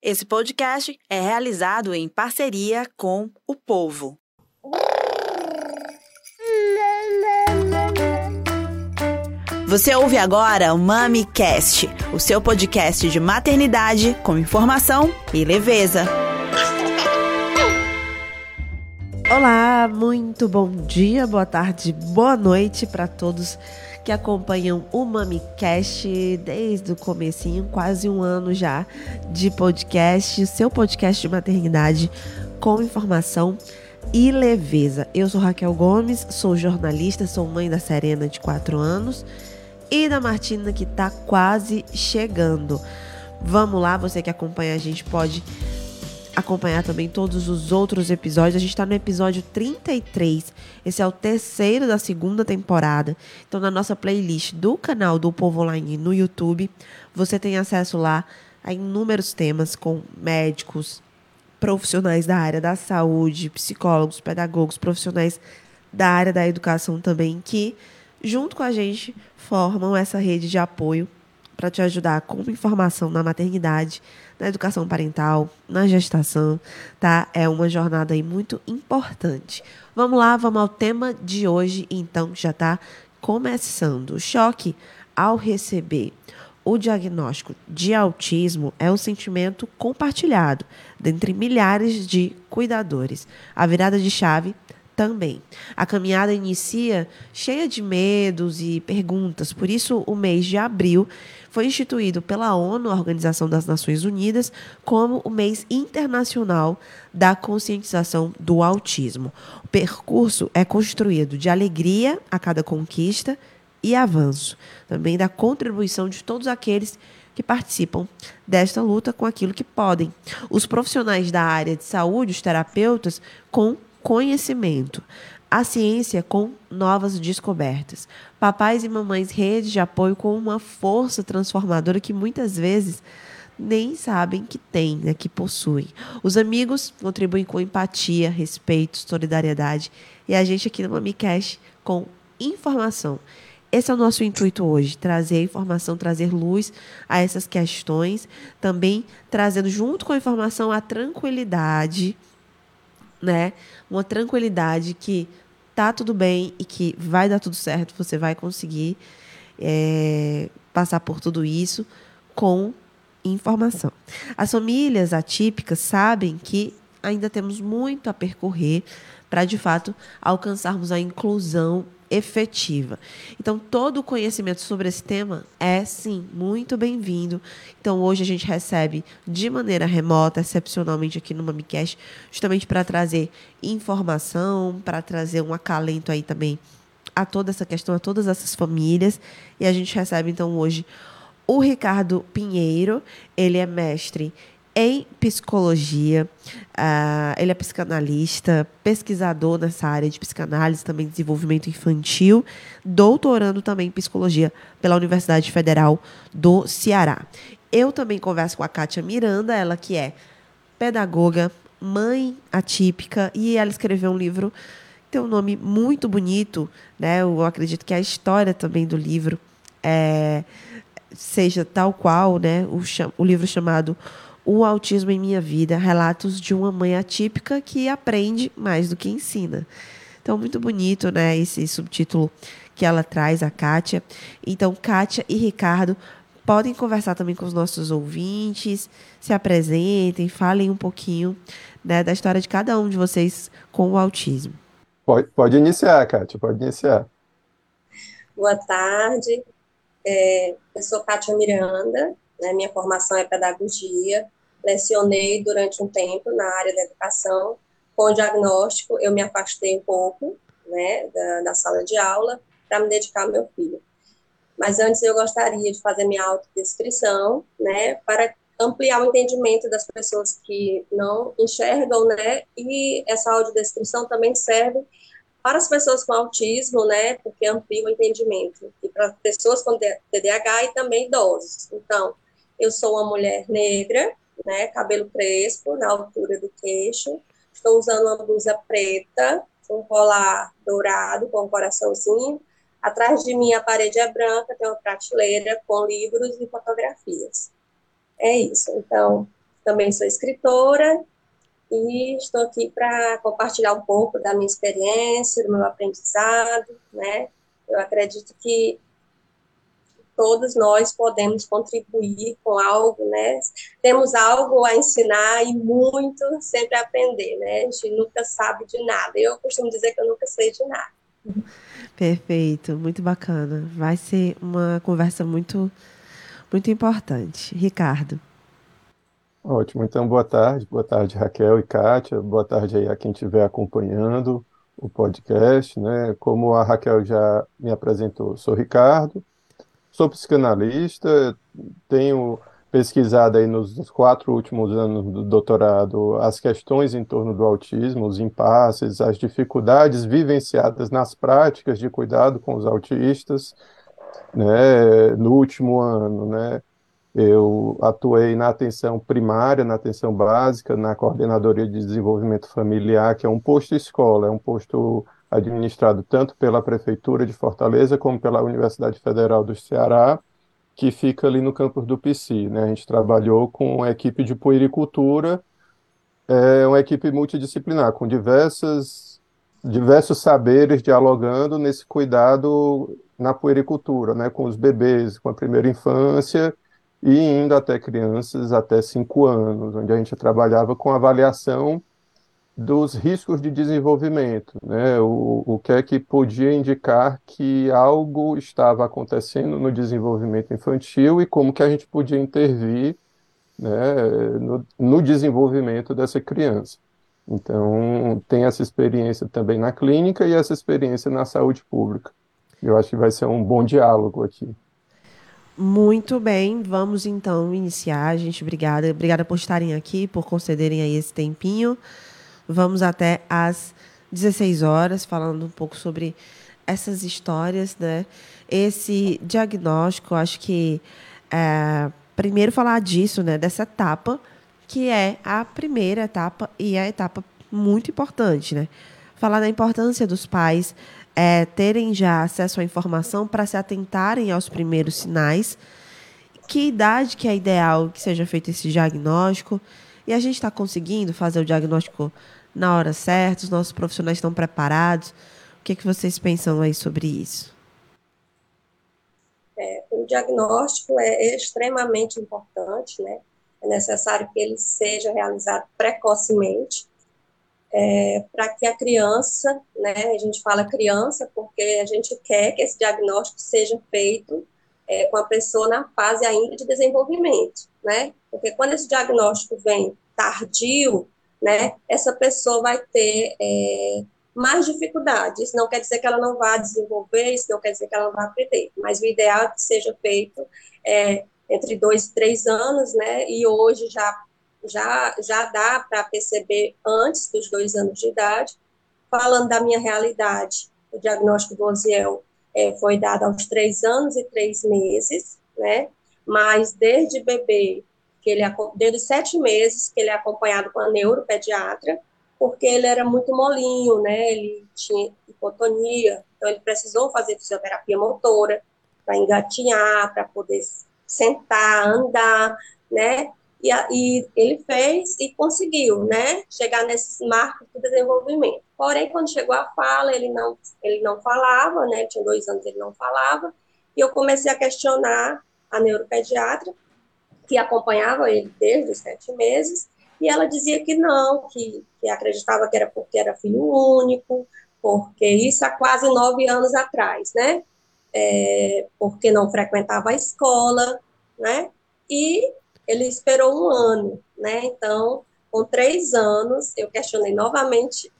Esse podcast é realizado em parceria com o Povo. Você ouve agora o MamiCast, o seu podcast de maternidade com informação e leveza. Olá, muito bom dia, boa tarde, boa noite para todos que acompanham o MamiCast desde o comecinho, quase um ano já de podcast, seu podcast de maternidade com informação e leveza. Eu sou Raquel Gomes, sou jornalista, sou mãe da Serena de 4 anos e da Martina que está quase chegando. Vamos lá, você que acompanha a gente pode acompanhar também todos os outros episódios. A gente está no episódio 33. Esse é o terceiro da segunda temporada. Então, na nossa playlist do canal do Povo Online no YouTube, você tem acesso lá a inúmeros temas com médicos, profissionais da área da saúde, psicólogos, pedagogos, profissionais da área da educação também, que, junto com a gente, formam essa rede de apoio para te ajudar com informação na maternidade, na educação parental, na gestação, tá? É uma jornada aí muito importante. Vamos lá, vamos ao tema de hoje, então já está começando. O choque ao receber o diagnóstico de autismo é um sentimento compartilhado dentre milhares de cuidadores. A virada de chave também. A caminhada inicia cheia de medos e perguntas, por isso o mês de abril foi instituído pela ONU, a Organização das Nações Unidas, como o mês internacional da conscientização do autismo. O percurso é construído de alegria a cada conquista e avanço, também da contribuição de todos aqueles que participam desta luta com aquilo que podem. Os profissionais da área de saúde, os terapeutas, com conhecimento. A ciência com novas descobertas. Papais e mamães redes de apoio com uma força transformadora que muitas vezes nem sabem que têm, né, que possuem. Os amigos contribuem com empatia, respeito, solidariedade e a gente aqui no MamiCast com informação. Esse é o nosso intuito hoje, trazer informação, trazer luz a essas questões, também trazendo junto com a informação a tranquilidade né? Uma tranquilidade que tá tudo bem e que vai dar tudo certo, você vai conseguir é, passar por tudo isso com informação. As famílias atípicas sabem que ainda temos muito a percorrer para, de fato, alcançarmos a inclusão efetiva. Então, todo o conhecimento sobre esse tema é, sim, muito bem-vindo. Então, hoje a gente recebe de maneira remota, excepcionalmente aqui no MamiCast, justamente para trazer informação, para trazer um acalento aí também a toda essa questão, a todas essas famílias. E a gente recebe, então, hoje o Ricardo Pinheiro, ele é mestre em psicologia. Uh, ele é psicanalista, pesquisador nessa área de psicanálise, também desenvolvimento infantil, doutorando também em psicologia pela Universidade Federal do Ceará. Eu também converso com a Kátia Miranda, ela que é pedagoga, mãe atípica, e ela escreveu um livro que tem um nome muito bonito, né? Eu acredito que a história também do livro é, seja tal qual, né? O, o livro chamado o Autismo em Minha Vida, relatos de uma mãe atípica que aprende mais do que ensina. Então, muito bonito, né, esse subtítulo que ela traz, a Kátia. Então, Kátia e Ricardo podem conversar também com os nossos ouvintes, se apresentem, falem um pouquinho né, da história de cada um de vocês com o autismo. Pode, pode iniciar, Kátia, pode iniciar. Boa tarde, é, eu sou Kátia Miranda, né, minha formação é pedagogia, lecionei durante um tempo na área da educação. Com o diagnóstico, eu me afastei um pouco né, da, da sala de aula para me dedicar ao meu filho. Mas antes eu gostaria de fazer minha autodescrição, né, para ampliar o entendimento das pessoas que não enxergam, né, e essa audiodescrição também serve para as pessoas com autismo, né, porque amplia o entendimento, e para pessoas com TDAH e também idosos. Então, eu sou uma mulher negra, né, cabelo crespo, na altura do queixo. Estou usando uma blusa preta, um colar dourado com um coraçãozinho. Atrás de mim a parede é branca, tem uma prateleira com livros e fotografias. É isso. Então, também sou escritora e estou aqui para compartilhar um pouco da minha experiência, do meu aprendizado, né? Eu acredito que todos nós podemos contribuir com algo, né? Temos algo a ensinar e muito sempre a aprender, né? A gente nunca sabe de nada. Eu costumo dizer que eu nunca sei de nada. Perfeito, muito bacana. Vai ser uma conversa muito, muito importante. Ricardo. Ótimo, então boa tarde, boa tarde Raquel e Kátia, boa tarde aí a quem estiver acompanhando o podcast, né? Como a Raquel já me apresentou, sou Ricardo, Sou psicanalista, tenho pesquisado aí nos quatro últimos anos do doutorado as questões em torno do autismo, os impasses, as dificuldades vivenciadas nas práticas de cuidado com os autistas, né? No último ano, né? Eu atuei na atenção primária, na atenção básica, na coordenadoria de desenvolvimento familiar, que é um posto escola, é um posto administrado tanto pela Prefeitura de Fortaleza como pela Universidade Federal do Ceará, que fica ali no campus do PC. Né? A gente trabalhou com a equipe de puericultura, é uma equipe multidisciplinar, com diversas, diversos saberes dialogando nesse cuidado na puericultura, né? com os bebês, com a primeira infância e indo até crianças até cinco anos, onde a gente trabalhava com avaliação dos riscos de desenvolvimento, né? O, o que é que podia indicar que algo estava acontecendo no desenvolvimento infantil e como que a gente podia intervir, né, no, no desenvolvimento dessa criança. Então, tem essa experiência também na clínica e essa experiência na saúde pública. Eu acho que vai ser um bom diálogo aqui. Muito bem, vamos então iniciar. Gente, obrigada. Obrigada por estarem aqui, por concederem aí esse tempinho. Vamos até às 16 horas, falando um pouco sobre essas histórias, né? Esse diagnóstico, acho que é, primeiro falar disso, né? Dessa etapa, que é a primeira etapa e a etapa muito importante, né? Falar da importância dos pais é, terem já acesso à informação para se atentarem aos primeiros sinais, que idade que é ideal que seja feito esse diagnóstico, e a gente está conseguindo fazer o diagnóstico na hora certa, os nossos profissionais estão preparados. O que, é que vocês pensam aí sobre isso? É, o diagnóstico é extremamente importante, né? É necessário que ele seja realizado precocemente, é, para que a criança, né? A gente fala criança porque a gente quer que esse diagnóstico seja feito é, com a pessoa na fase ainda de desenvolvimento, né? Porque quando esse diagnóstico vem tardio, né, essa pessoa vai ter é, mais dificuldades. Não quer dizer que ela não vá desenvolver, isso não quer dizer que ela não vá aprender, mas o ideal é que seja feito é, entre dois e três anos, né, e hoje já, já, já dá para perceber antes dos dois anos de idade. Falando da minha realidade, o diagnóstico do Oziel é, foi dado aos três anos e três meses, né, mas desde bebê que ele desde sete meses que ele é acompanhado com a neuropediatra, porque ele era muito molinho, né? Ele tinha hipotonia, então ele precisou fazer fisioterapia motora para engatinhar, para poder sentar, andar, né? E, e, ele fez e conseguiu, né? Chegar nesses marcos do desenvolvimento. Porém, quando chegou a fala, ele não, ele não falava, né? Tinha dois anos ele não falava. E eu comecei a questionar a neuropediatra que acompanhava ele desde os sete meses, e ela dizia que não, que, que acreditava que era porque era filho único, porque isso há quase nove anos atrás, né? É, porque não frequentava a escola, né? E ele esperou um ano, né? Então, com três anos, eu questionei novamente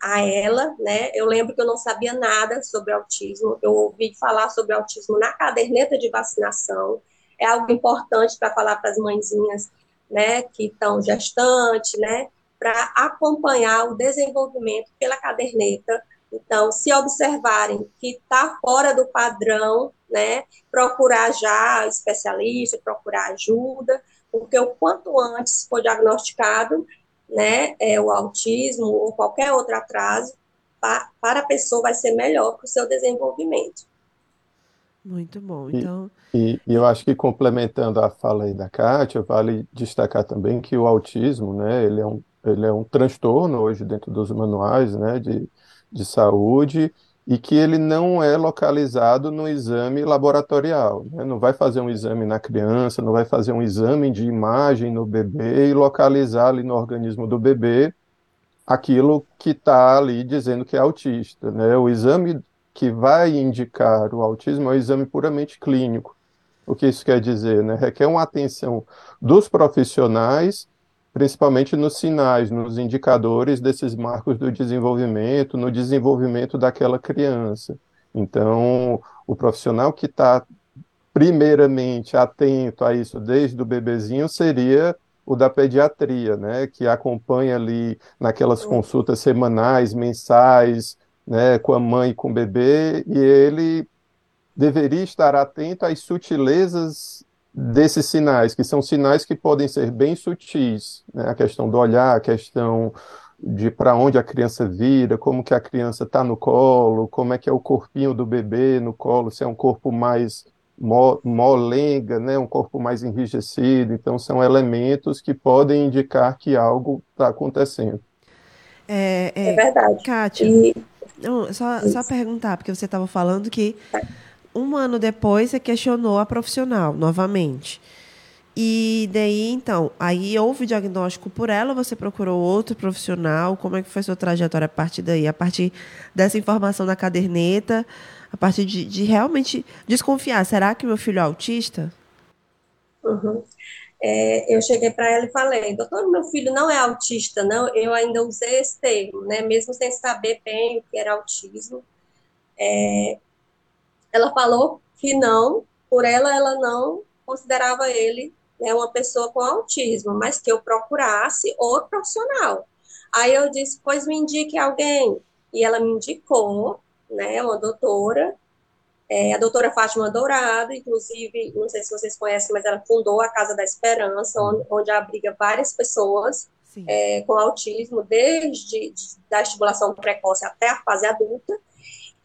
a ela, né? Eu lembro que eu não sabia nada sobre autismo, eu ouvi falar sobre autismo na caderneta de vacinação, é algo importante para falar para as mãezinhas, né, que estão gestantes, né, para acompanhar o desenvolvimento pela caderneta. Então, se observarem que está fora do padrão, né, procurar já especialista, procurar ajuda, porque o quanto antes for diagnosticado, né, é, o autismo ou qualquer outro atraso, para a pessoa vai ser melhor para o seu desenvolvimento. Muito bom. E, Então, e, e eu acho que complementando a fala aí da Kátia, vale destacar também que o autismo, né, ele é um, ele é um transtorno hoje dentro dos manuais, né, de, de saúde e que ele não é localizado no exame laboratorial, né? Não vai fazer um exame na criança, não vai fazer um exame de imagem no bebê e localizar ali no organismo do bebê aquilo que está ali dizendo que é autista, né? O exame que vai indicar o autismo é um exame puramente clínico. O que isso quer dizer, né? Requer uma atenção dos profissionais principalmente nos sinais, nos indicadores desses marcos do desenvolvimento, no desenvolvimento daquela criança. Então, o profissional que está primeiramente atento a isso desde o bebezinho seria o da pediatria, né, que acompanha ali naquelas consultas semanais, mensais, né, com a mãe e com o bebê, e ele deveria estar atento às sutilezas desses sinais, que são sinais que podem ser bem sutis, né? a questão do olhar, a questão de para onde a criança vira, como que a criança está no colo, como é que é o corpinho do bebê no colo, se é um corpo mais mo molenga, né, um corpo mais enrijecido, então são elementos que podem indicar que algo está acontecendo. É, é, É verdade. Kátia, E não, só, só perguntar, porque você estava falando que um ano depois você questionou a profissional novamente. E daí, então, aí houve diagnóstico por ela, você procurou outro profissional, como é que foi sua trajetória a partir daí? A partir dessa informação da caderneta, a partir de, de realmente desconfiar, será que meu filho é autista? Uhum. É, eu cheguei para ela e falei, doutor, meu filho não é autista, não. Eu ainda usei esse termo, né? Mesmo sem saber bem o que era autismo. É, ela falou que não, por ela, ela não considerava ele né, uma pessoa com autismo, mas que eu procurasse outro profissional. Aí eu disse, pois me indique alguém. E ela me indicou, né, uma doutora, é, a doutora Fátima Dourado, inclusive, não sei se vocês conhecem, mas ela fundou a Casa da Esperança, onde, onde abriga várias pessoas é, com autismo, desde de, da estimulação precoce até a fase adulta.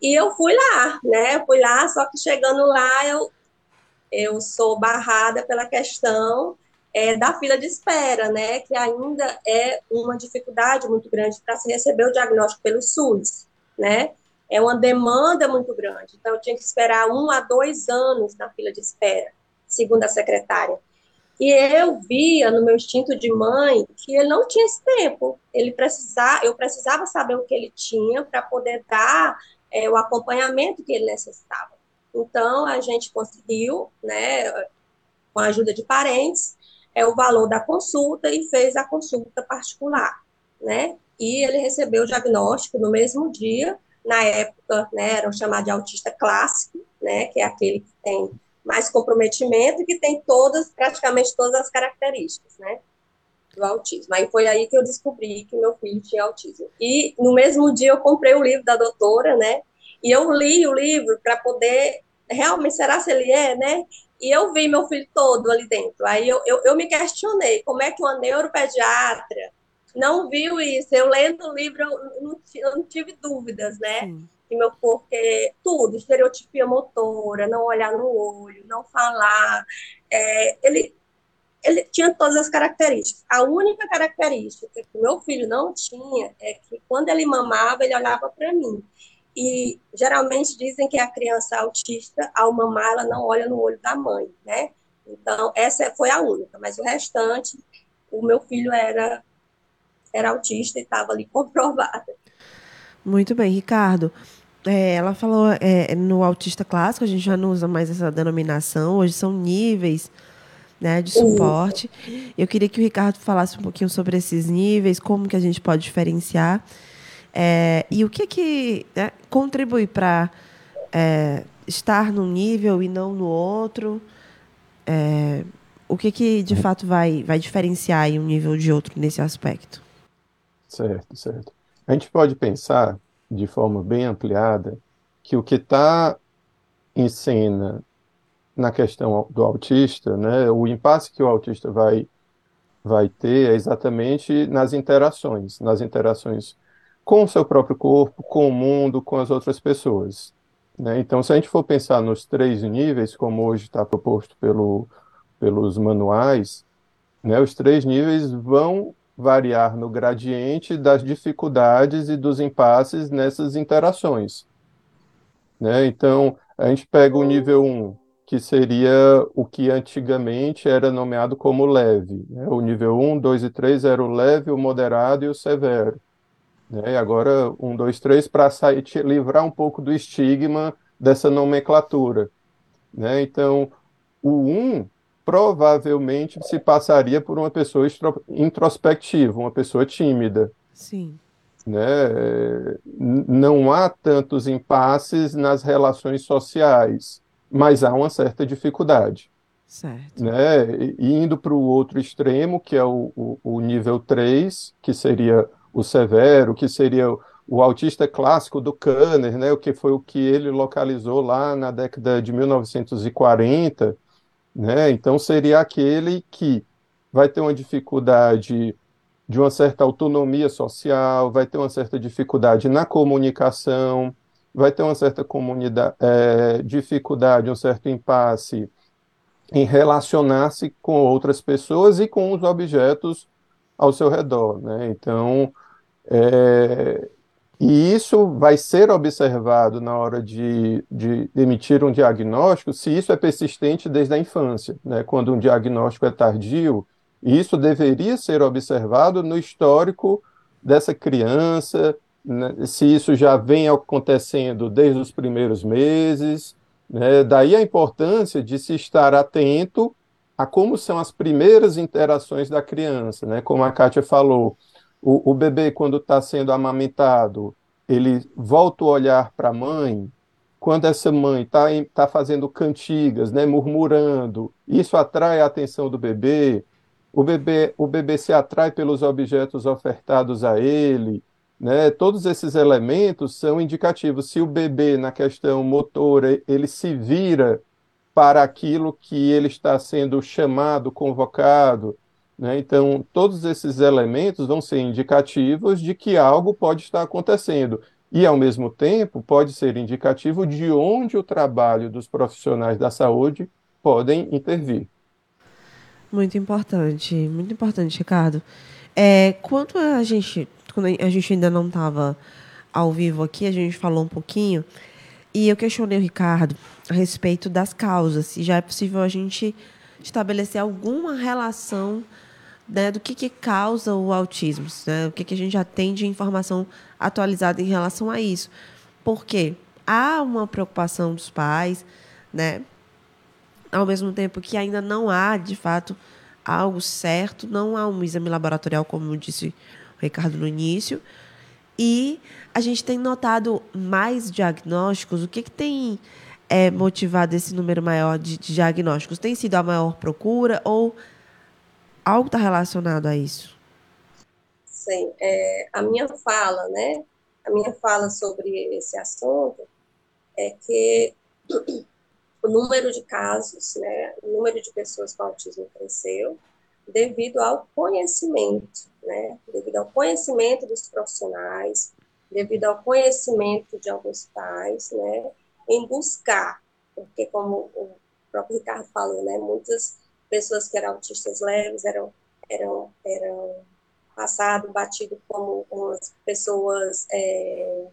E eu fui lá, né? Eu fui lá, só que chegando lá, eu, eu sou barrada pela questão é, da fila de espera, né? Que ainda é uma dificuldade muito grande para se receber o diagnóstico pelo SUS, né? É uma demanda muito grande. Então, eu tinha que esperar um a dois anos na fila de espera, segundo a secretária. E eu via no meu instinto de mãe que ele não tinha esse tempo. Ele precisava, eu precisava saber o que ele tinha para poder dar é, o acompanhamento que ele necessitava. Então, a gente conseguiu, né, com a ajuda de parentes, é o valor da consulta e fez a consulta particular, né? E ele recebeu o diagnóstico no mesmo dia, na época, né, era chamado de autista clássico, né, que é aquele que tem mais comprometimento e que tem todas, praticamente todas as características, né, do autismo. Aí foi aí que eu descobri que meu filho tinha autismo. E no mesmo dia eu comprei o livro da doutora, né, e eu li o livro para poder, realmente, será se ele é, né, e eu vi meu filho todo ali dentro. Aí eu, eu, eu me questionei, como é que uma neuropediatra não viu isso. Eu lendo o livro, eu não, eu não tive dúvidas, né? Sim. Que meu corpo é tudo, estereotipia motora, não olhar no olho, não falar. É, ele, ele tinha todas as características. A única característica que meu filho não tinha é que quando ele mamava, ele olhava para mim. E geralmente dizem que a criança autista, ao mamar, ela não olha no olho da mãe, né? Então, essa foi a única, mas o restante, o meu filho era era autista e estava ali comprovada. Muito bem, Ricardo. É, ela falou é, no autista clássico, a gente já não usa mais essa denominação, hoje são níveis né, de suporte. Isso. Eu queria que o Ricardo falasse um pouquinho sobre esses níveis, como que a gente pode diferenciar é, e o que, que né, contribui para é, estar num nível e não no outro. É, o que, que de fato vai, vai diferenciar um nível de outro nesse aspecto? Certo, certo. A gente pode pensar de forma bem ampliada que o que está em cena na questão do autista, né, o impasse que o autista vai, vai ter é exatamente nas interações, nas interações com o seu próprio corpo, com o mundo, com as outras pessoas. Né? Então, se a gente for pensar nos três níveis, como hoje está proposto pelo, pelos manuais, né, os três níveis vão variar no gradiente das dificuldades e dos impasses nessas interações. Né? Então, a gente pega o nível 1, que seria o que antigamente era nomeado como leve. Né? O nível 1, 2 e 3 era o leve, o moderado e o severo. Né? E agora, 1, 2, 3, para livrar um pouco do estigma dessa nomenclatura. Né? Então, o 1 provavelmente se passaria por uma pessoa introspectiva, uma pessoa tímida. Sim. Né? Não há tantos impasses nas relações sociais, mas há uma certa dificuldade. Certo. Né? E indo para o outro extremo, que é o, o, o, nível 3, que seria o severo, que seria o, o autista clássico do Kanner, né? o que foi o que ele localizou lá na década de 1940, né? Então, seria aquele que vai ter uma dificuldade de uma certa autonomia social, vai ter uma certa dificuldade na comunicação, vai ter uma certa é, dificuldade, um certo impasse em relacionar-se com outras pessoas e com os objetos ao seu redor. Né? Então, é, e isso vai ser observado na hora de, de, emitir um diagnóstico, se isso é persistente desde a infância, né? quando um diagnóstico é tardio, isso deveria ser observado no histórico dessa criança, né? se isso já vem acontecendo desde os primeiros meses. Né? Daí a importância de se estar atento a como são as primeiras interações da criança, né? como a Kátia falou o, o bebê, quando está sendo amamentado, ele volta o olhar para a mãe, quando essa mãe está tá fazendo cantigas, né, murmurando, isso atrai a atenção do bebê, o bebê, o bebê se atrai pelos objetos ofertados a ele, né, todos esses elementos são indicativos. Se o bebê, na questão motora, ele se vira para aquilo que ele está sendo chamado, convocado, né? Então, todos esses elementos vão ser indicativos de que algo pode estar acontecendo. E, ao mesmo tempo, pode ser indicativo de onde o trabalho dos profissionais da saúde podem intervir. Muito importante, muito importante, Ricardo. É, quando a gente, quando a gente ainda não estava ao vivo aqui, a gente falou um pouquinho e eu questionei o Ricardo a respeito das causas, se já é possível a gente estabelecer alguma relação né, do que, que causa o autismo, né, o que, que a gente já tem de informação atualizada em relação a isso. Porque há uma preocupação dos pais, né, ao mesmo tempo que ainda não há, de fato, algo certo, não há um exame laboratorial, como disse o Ricardo no início, e a gente tem notado mais diagnósticos. O que, que tem é, motivado esse número maior de, de diagnósticos? Tem sido a maior procura ou algo está relacionado a isso? Sim, é, a minha fala, né? A minha fala sobre esse assunto é que o número de casos, né, o número de pessoas com autismo cresceu devido ao conhecimento, né, devido ao conhecimento dos profissionais, devido ao conhecimento de alguns pais, né, em buscar, porque como o próprio Ricardo falou, né, muitas pessoas que eram autistas leves eram, eram, eram passado, batido como umas pessoas é,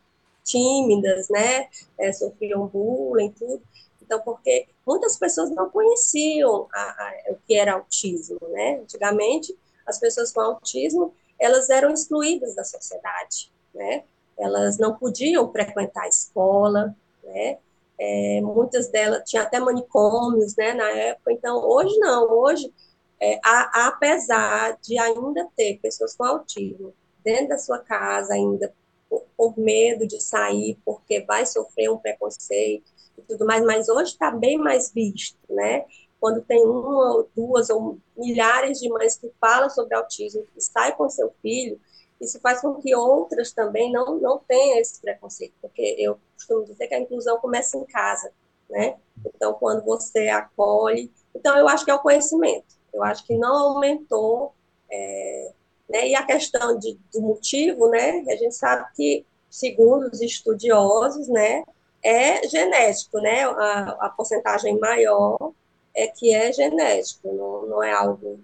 tímidas, né? É, sofriam bullying, tudo. Então, porque muitas pessoas não conheciam a, a, o que era autismo, né? Antigamente, as pessoas com autismo, elas eram excluídas da sociedade, né? Elas não podiam frequentar a escola, né? É, muitas delas tinham até manicômios, né, na época. Então, hoje não. Hoje, é, a, apesar de ainda ter pessoas com autismo dentro da sua casa, ainda por, por medo de sair, porque vai sofrer um preconceito e tudo mais, mas hoje está bem mais visto, né? Quando tem uma, ou duas ou milhares de mães que falam sobre autismo, que sai com seu filho, isso faz com que outras também não, não tenham esse preconceito, porque eu costumo dizer que a inclusão começa em casa, né? Então, quando você acolhe. Então, eu acho que é o conhecimento. Eu acho que não aumentou. É, né? E a questão de, do motivo, né? A gente sabe que, segundo os estudiosos, né? é genético, né? A, a porcentagem maior é que é genético, não, não é algo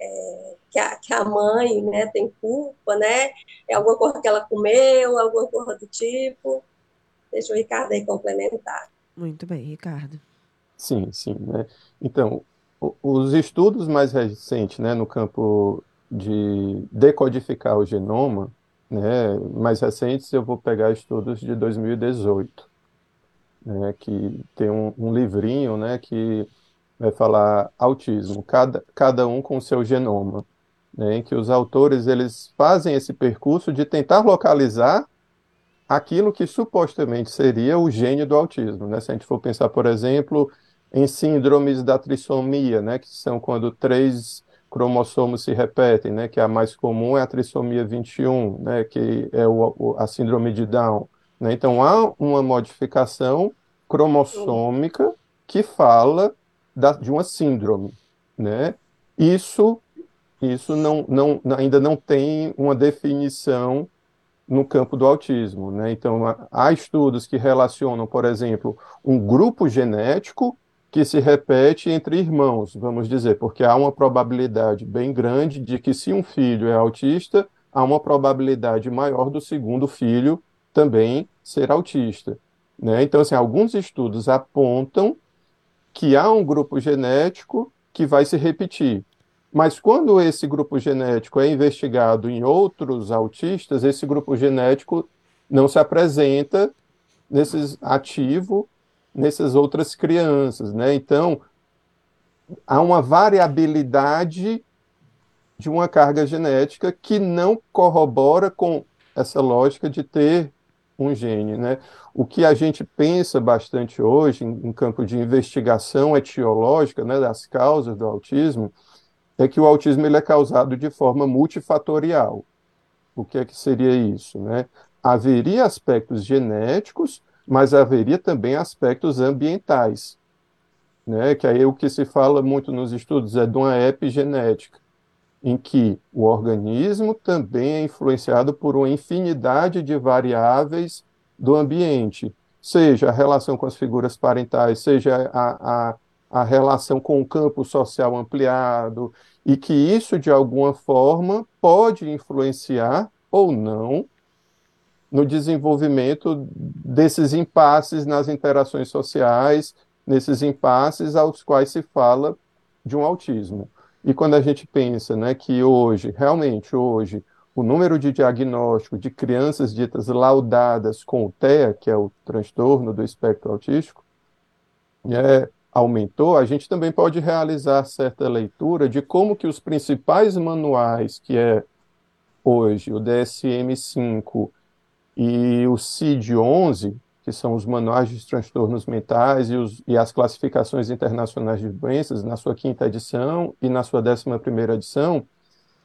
é, que, a, que a mãe né, tem culpa, né? É alguma coisa que ela comeu, alguma coisa do tipo. Deixa o Ricardo aí complementar. Muito bem, Ricardo. Sim, sim. Né? Então, os estudos mais recentes né, no campo de decodificar o genoma, né, mais recentes, eu vou pegar estudos de 2018, né, que tem um, um livrinho né, que vai falar autismo, cada, cada um com o seu genoma, né, em que os autores eles fazem esse percurso de tentar localizar aquilo que supostamente seria o gene do autismo. Né? Se a gente for pensar, por exemplo, em síndromes da trissomia, né, que são quando três cromossomos se repetem, né, que a mais comum é a trissomia 21, né, que é o, a síndrome de Down. Né? Então, há uma modificação cromossômica que fala da, de uma síndrome. Né? Isso, isso não, não, ainda não tem uma definição no campo do autismo. Né? Então, há estudos que relacionam, por exemplo, um grupo genético que se repete entre irmãos, vamos dizer, porque há uma probabilidade bem grande de que, se um filho é autista, há uma probabilidade maior do segundo filho também ser autista. Né? Então, assim, alguns estudos apontam que há um grupo genético que vai se repetir. Mas quando esse grupo genético é investigado em outros autistas, esse grupo genético não se apresenta nesses ativo nessas outras crianças, né? Então, há uma variabilidade de uma carga genética que não corrobora com essa lógica de ter um gene, né? O que a gente pensa bastante hoje em, em campo de investigação etiológica, né, das causas do autismo, é que o autismo ele é causado de forma multifatorial. O que é que seria isso, né? Haveria aspectos genéticos mas haveria também aspectos ambientais, né? que aí o que se fala muito nos estudos é de uma epigenética, em que o organismo também é influenciado por uma infinidade de variáveis do ambiente, seja a relação com as figuras parentais, seja a, a, a relação com o campo social ampliado, e que isso, de alguma forma, pode influenciar ou não no desenvolvimento desses impasses nas interações sociais, nesses impasses aos quais se fala de um autismo. E quando a gente pensa né, que hoje, realmente hoje, o número de diagnóstico de crianças ditas laudadas com o TEA, que é o transtorno do espectro autístico, é, aumentou, a gente também pode realizar certa leitura de como que os principais manuais, que é hoje o DSM-5 e o CID-11, que são os manuais de transtornos mentais e, os, e, as classificações internacionais de doenças, na sua quinta edição e na sua décima primeira edição,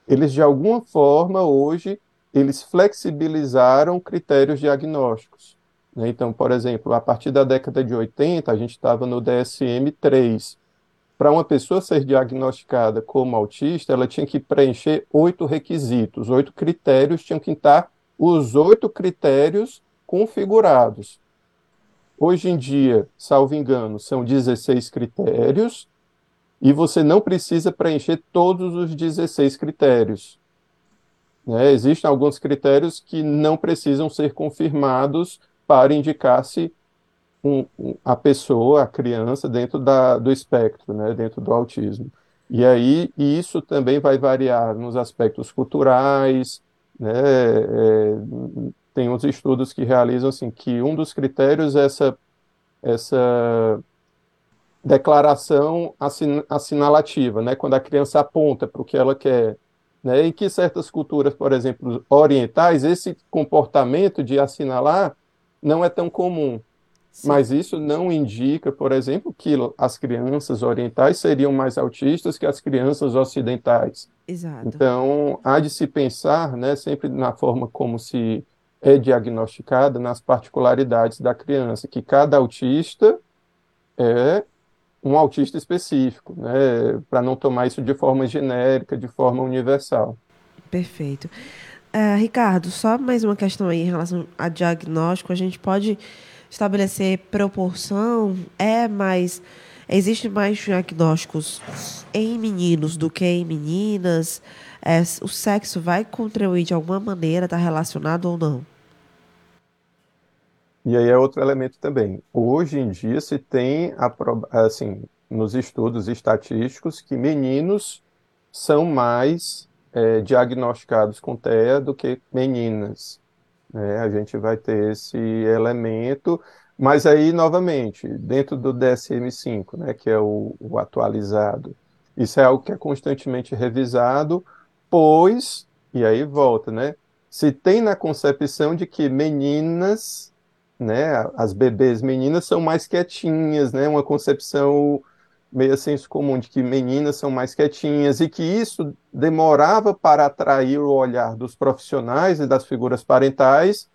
eles de alguma forma hoje eles flexibilizaram critérios diagnósticos. Né? Então, por exemplo, a partir da década de 80, a gente estava no DSM-3. Para uma pessoa ser diagnosticada como autista, ela tinha que preencher oito requisitos, oito critérios tinham que estar os oito critérios configurados. Hoje em dia, salvo engano, são 16 critérios e você não precisa preencher todos os 16 critérios. Né? Existem alguns critérios que não precisam ser confirmados para indicar-se um, um, a pessoa, a criança, dentro da, do espectro, né? dentro do autismo. E aí, isso também vai variar nos aspectos culturais, né, é, tem uns estudos que realizam assim, que um dos critérios é essa, essa declaração assin, assinalativa, né, quando a criança aponta para o que ela quer. Né, que certas culturas, por exemplo, orientais, esse comportamento de assinalar não é tão comum. Sim. Mas isso não indica, por exemplo, que as crianças orientais seriam mais autistas que as crianças ocidentais. Exato. Então, há de se pensar, né, sempre na forma como se é diagnosticada, nas particularidades da criança, que cada autista é um autista específico, né, para não tomar isso de forma genérica, de forma universal. Perfeito. Uh, Ricardo, só mais uma questão aí em relação a diagnóstico. A gente pode estabelecer proporção, é mais. Existe mais diagnósticos em meninos do que em meninas? É, o sexo vai contribuir de alguma maneira, está relacionado ou não? E aí é outro elemento também. Hoje em dia se tem, assim, nos estudos estatísticos, que meninos são mais é, diagnosticados com TEA do que meninas. Né? A gente vai ter esse elemento, mas aí, novamente, dentro do DSM-5, né, que é o, o atualizado, isso é algo que é constantemente revisado, pois, e aí volta, né? Se tem na concepção de que meninas, né, as bebês meninas são mais quietinhas, né, uma concepção meio senso comum de que meninas são mais quietinhas e que isso demorava para atrair o olhar dos profissionais e das figuras parentais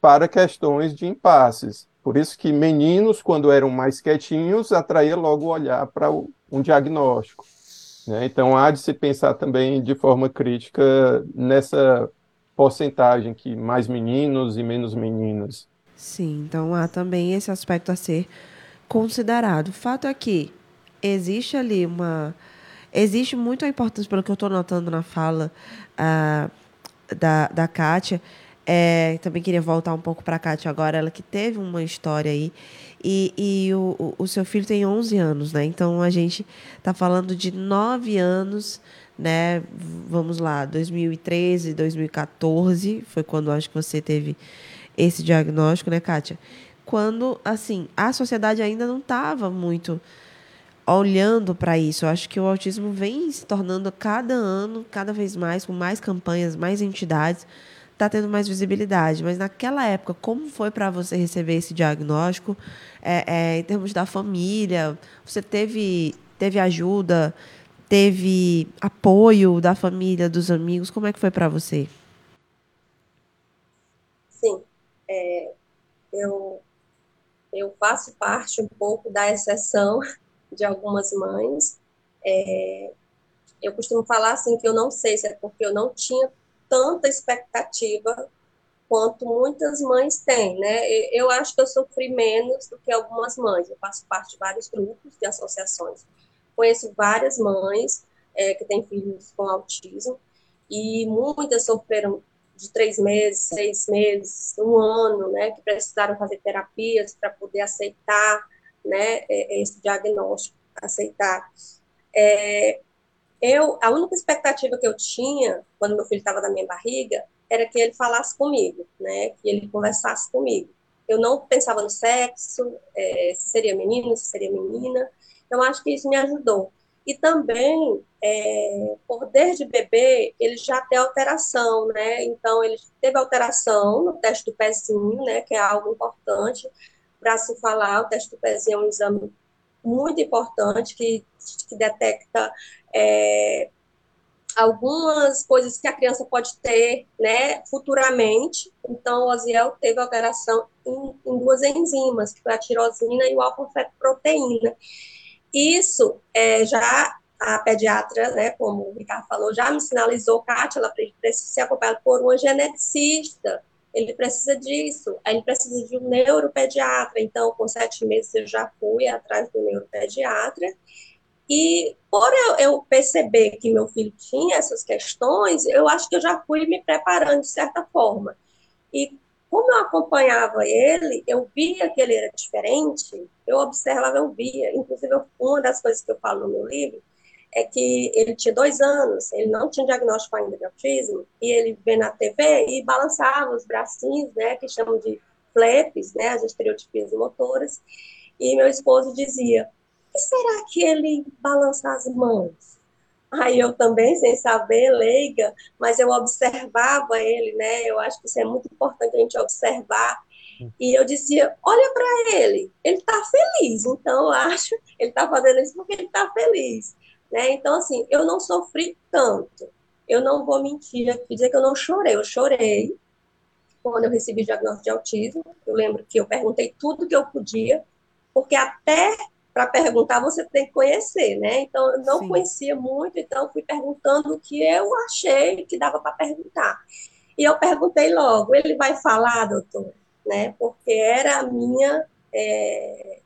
para questões de impasses. Por isso que meninos, quando eram mais quietinhos, atraía logo o olhar para um diagnóstico. Né? Então há de se pensar também de forma crítica nessa porcentagem que mais meninos e menos meninas. Sim, então há também esse aspecto a ser considerado. O fato é que existe ali uma. Existe muita importância, pelo que eu estou notando na fala uh, da, da Kátia. É, também queria voltar um pouco para a Kátia agora, ela que teve uma história aí. E, e o, o seu filho tem 11 anos, né? Então a gente está falando de 9 anos, né? Vamos lá, 2013, 2014 foi quando acho que você teve esse diagnóstico, né, Kátia? Quando, assim, a sociedade ainda não estava muito olhando para isso. Eu acho que o autismo vem se tornando cada ano, cada vez mais, com mais campanhas, mais entidades, está tendo mais visibilidade. Mas naquela época, como foi para você receber esse diagnóstico? É, é, em termos da família, você teve, teve ajuda, teve apoio da família, dos amigos? Como é que foi para você? Sim, é, eu, eu faço parte um pouco da exceção de algumas mães. É, eu costumo falar assim que eu não sei se é porque eu não tinha tanta expectativa quanto muitas mães têm, né? Eu acho que eu sofri menos do que algumas mães. Eu faço parte de vários grupos de associações. Conheço várias mães é, que têm filhos com autismo e muitas sofreram de três meses, seis meses, um ano, né? Que precisaram fazer terapias para poder aceitar né, é, é esse diagnóstico, aceitar. É, eu, a única expectativa que eu tinha quando meu filho estava na minha barriga era que ele falasse comigo, né, que ele conversasse comigo. Eu não pensava no sexo, é, se seria menino, se seria menina. Então acho que isso me ajudou. E também, é, por desde bebê, ele já tem alteração, né? Então, ele teve alteração no teste do pezinho, né? Que é algo importante para se falar, o teste do pezinho é um exame muito importante que, que detecta é, algumas coisas que a criança pode ter, né, futuramente. Então, o Oziel teve alteração em, em duas enzimas, que foi a tirosina e o alfa-fetoproteína. Isso é, já a pediatra, né, como o Ricardo falou, já me sinalizou, Kátia, ela precisa ser acompanhada por uma geneticista, ele precisa disso, ele precisa de um neuropediatra. Então, com sete meses, eu já fui atrás do neuropediatra. E por eu, eu, perceber que meu filho tinha essas questões, eu acho que eu já fui me preparando de certa forma. E como eu acompanhava ele, eu via que ele era diferente, eu observava, eu via. Inclusive, uma das coisas que eu falo no meu livro é que ele tinha dois anos, ele não tinha diagnóstico ainda de autismo, e ele vê na TV e balançava os bracinhos, né, que chamam de flaps, né, as estereotipias motoras, e meu esposo dizia, e será que ele balança as mãos? Aí eu também, sem saber, leiga, mas eu observava ele, né, eu acho que isso é muito importante a gente observar, e eu dizia, olha para ele, ele está feliz, então eu acho, ele está fazendo isso porque ele está feliz. Né? Então, assim, eu não sofri tanto. Eu não vou mentir aqui dizer que eu não chorei. Eu chorei quando eu recebi o diagnóstico de autismo. Eu lembro que eu perguntei tudo que eu podia, porque até para perguntar você tem que conhecer, né? Então, eu não Sim. conhecia muito, então fui perguntando o que eu achei que dava para perguntar. E eu perguntei logo: ele vai falar, doutor? né? Porque era a minha é,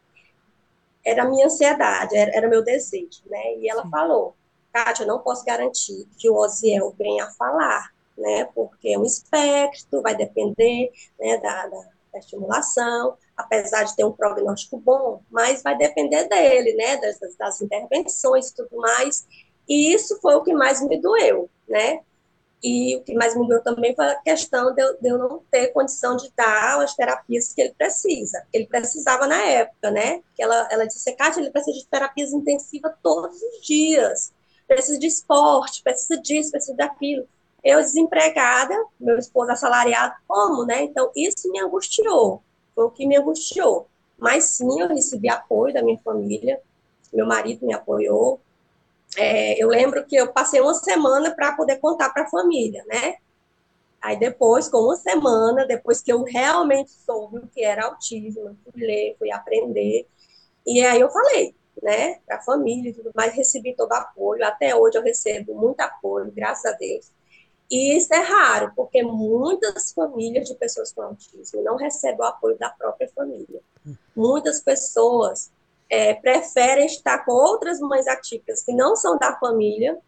era a minha ansiedade, era, era meu desejo, né? E ela Sim. falou, Kátia, eu não posso garantir que o Osiel venha a falar, né? Porque é um espectro, vai depender né, da, da, da estimulação, apesar de ter um prognóstico bom, mas vai depender dele, né? Das, das intervenções e tudo mais. E isso foi o que mais me doeu, né? E o que mais me doeu também foi a questão de eu, de eu, não ter condição de dar as terapias que ele precisa. Ele precisava na época, né? Que ela, ela disse, Kátia, ele precisa de terapias intensivas todos os dias. Precisa de esporte, precisa disso, precisa daquilo. Eu desempregada, meu esposo assalariado, como, né? Então, isso me angustiou. Foi o que me angustiou. Mas sim, eu recebi apoio da minha família. Meu marido me apoiou, é, eu lembro que eu passei uma semana para poder contar para a família, né? Aí depois, com uma semana, depois que eu realmente soube o que era autismo, eu fui ler, fui aprender, e aí eu falei, né, para a família e tudo mais, recebi todo apoio, até hoje eu recebo muito apoio, graças a Deus. E isso é raro, porque muitas famílias de pessoas com autismo não recebem o apoio da própria família. Muitas pessoas é, preferem estar com outras mães atípicas que não são da família,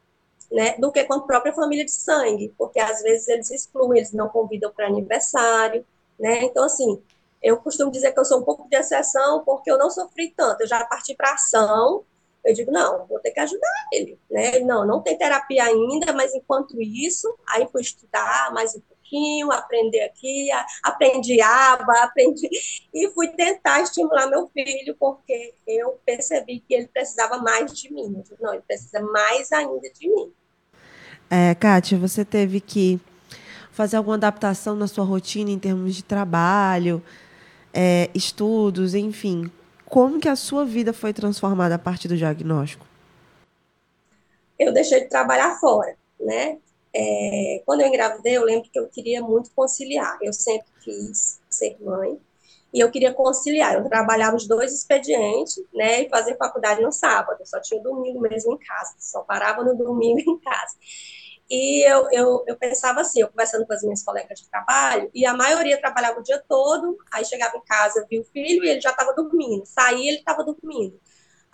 né, do que com a própria família de sangue, porque às vezes eles excluem, eles não convidam para aniversário, né? Então, assim, eu costumo dizer que eu sou um pouco de exceção porque eu não sofri tanto, eu já parti para ação, eu digo, não, vou ter que ajudar ele, né? Não, não tem terapia ainda, mas enquanto isso, aí fui estudar mais um pouquinho, aprender aqui, aprendi aba, aprendi e fui tentar estimular meu filho porque eu percebi que ele precisava mais de mim. Não, ele precisa mais ainda de mim. É, Kátia, você teve que fazer alguma adaptação na sua rotina em termos de trabalho, é, estudos, enfim. Como que a sua vida foi transformada a partir do diagnóstico? Eu deixei de trabalhar fora, né? É, quando eu engravidei, eu lembro que eu queria muito conciliar. Eu sempre quis ser mãe e eu queria conciliar. Eu trabalhava os dois expedientes, né, e fazia faculdade no sábado. Eu só tinha domingo mesmo em casa, só parava no domingo em casa. E eu, eu, eu pensava assim, eu conversando com as minhas colegas de trabalho, e a maioria trabalhava o dia todo, aí chegava em casa, via o filho e ele já estava dormindo. Saía, ele estava dormindo.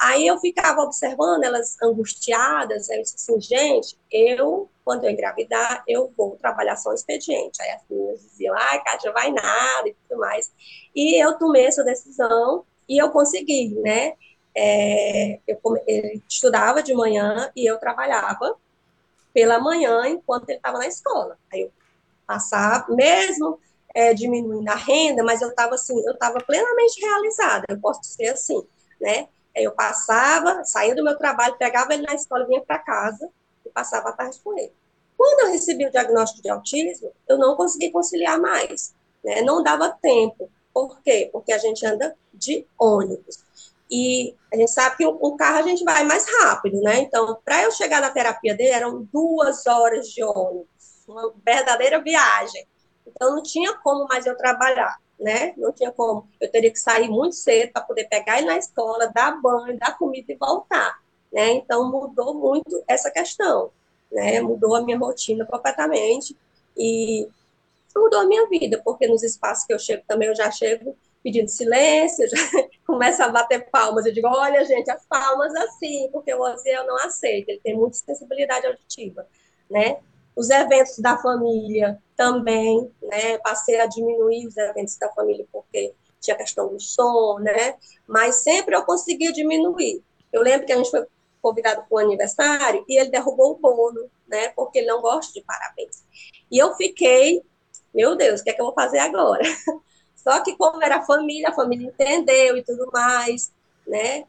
Aí eu ficava observando elas angustiadas, aí eu disse assim, gente, eu, quando eu engravidar, eu vou trabalhar só um expediente. Aí as meninas diziam, ai, Kátia, vai nada e tudo mais. E eu tomei essa decisão e eu consegui, né? É, eu, ele estudava de manhã e eu trabalhava pela manhã enquanto ele estava na escola. Aí eu passava, mesmo é, diminuindo a renda, mas eu estava assim, eu estava plenamente realizada, eu posso dizer assim, né? Eu passava, saía do meu trabalho, pegava ele na escola, vinha para casa e passava a tarde com ele. Quando eu recebi o diagnóstico de autismo, eu não consegui conciliar mais, né? Não dava tempo. Por quê? Porque a gente anda de ônibus. E a gente sabe que o, carro a gente vai mais rápido, né? Então, para eu chegar na terapia dele, eram duas horas de ônibus, uma verdadeira viagem. Então, não tinha como mais eu trabalhar né? Não tinha como. Eu teria que sair muito cedo para poder pegar ele na escola, dar banho, dar comida e voltar, né? Então mudou muito essa questão, né? Mudou a minha rotina completamente e mudou a minha vida, porque nos espaços que eu chego também eu já chego pedindo silêncio, já começo a bater palmas. Eu digo, olha, gente, as palmas assim, porque o Oziel não aceita, ele tem muita sensibilidade auditiva, né? Os eventos da família também, né? Passei a diminuir os eventos da família porque tinha questão do som, né? Mas sempre eu conseguia diminuir. Eu lembro que a gente foi convidado para o aniversário e ele derrubou o bolo, né? Porque ele não gosta de parabéns. E eu fiquei, meu Deus, o que é que eu vou fazer agora? Só que como era família, a família entendeu e tudo mais né?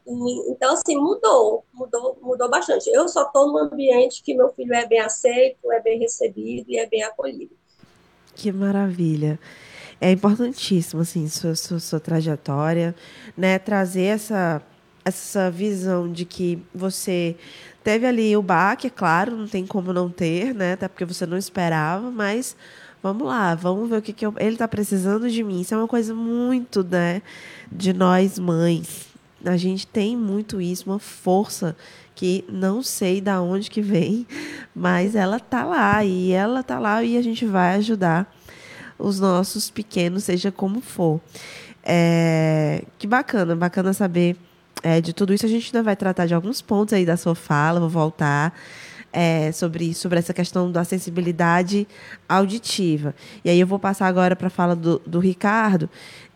Então, assim, mudou, mudou, mudou bastante. Eu só estou num ambiente que meu filho é bem aceito, é bem recebido e é bem acolhido. Que maravilha. É importantíssimo, assim, sua, sua, sua trajetória, né? Trazer essa, essa visão de que você teve ali o baque, é claro, não tem como não ter, né? Até porque você não esperava, mas vamos lá, vamos ver o que, que eu, ele está precisando de mim. Isso é uma coisa muito, né, de nós mães, a gente tem muito isso, uma força que não sei da onde que vem, mas ela tá lá e ela tá lá e a gente vai ajudar os nossos pequenos, seja como for. É, que bacana, bacana saber é, de tudo isso. A gente ainda vai tratar de alguns pontos aí da sua fala, vou voltar. É, sobre, sobre essa questão da sensibilidade auditiva. E aí eu vou passar agora para a fala do, do Ricardo.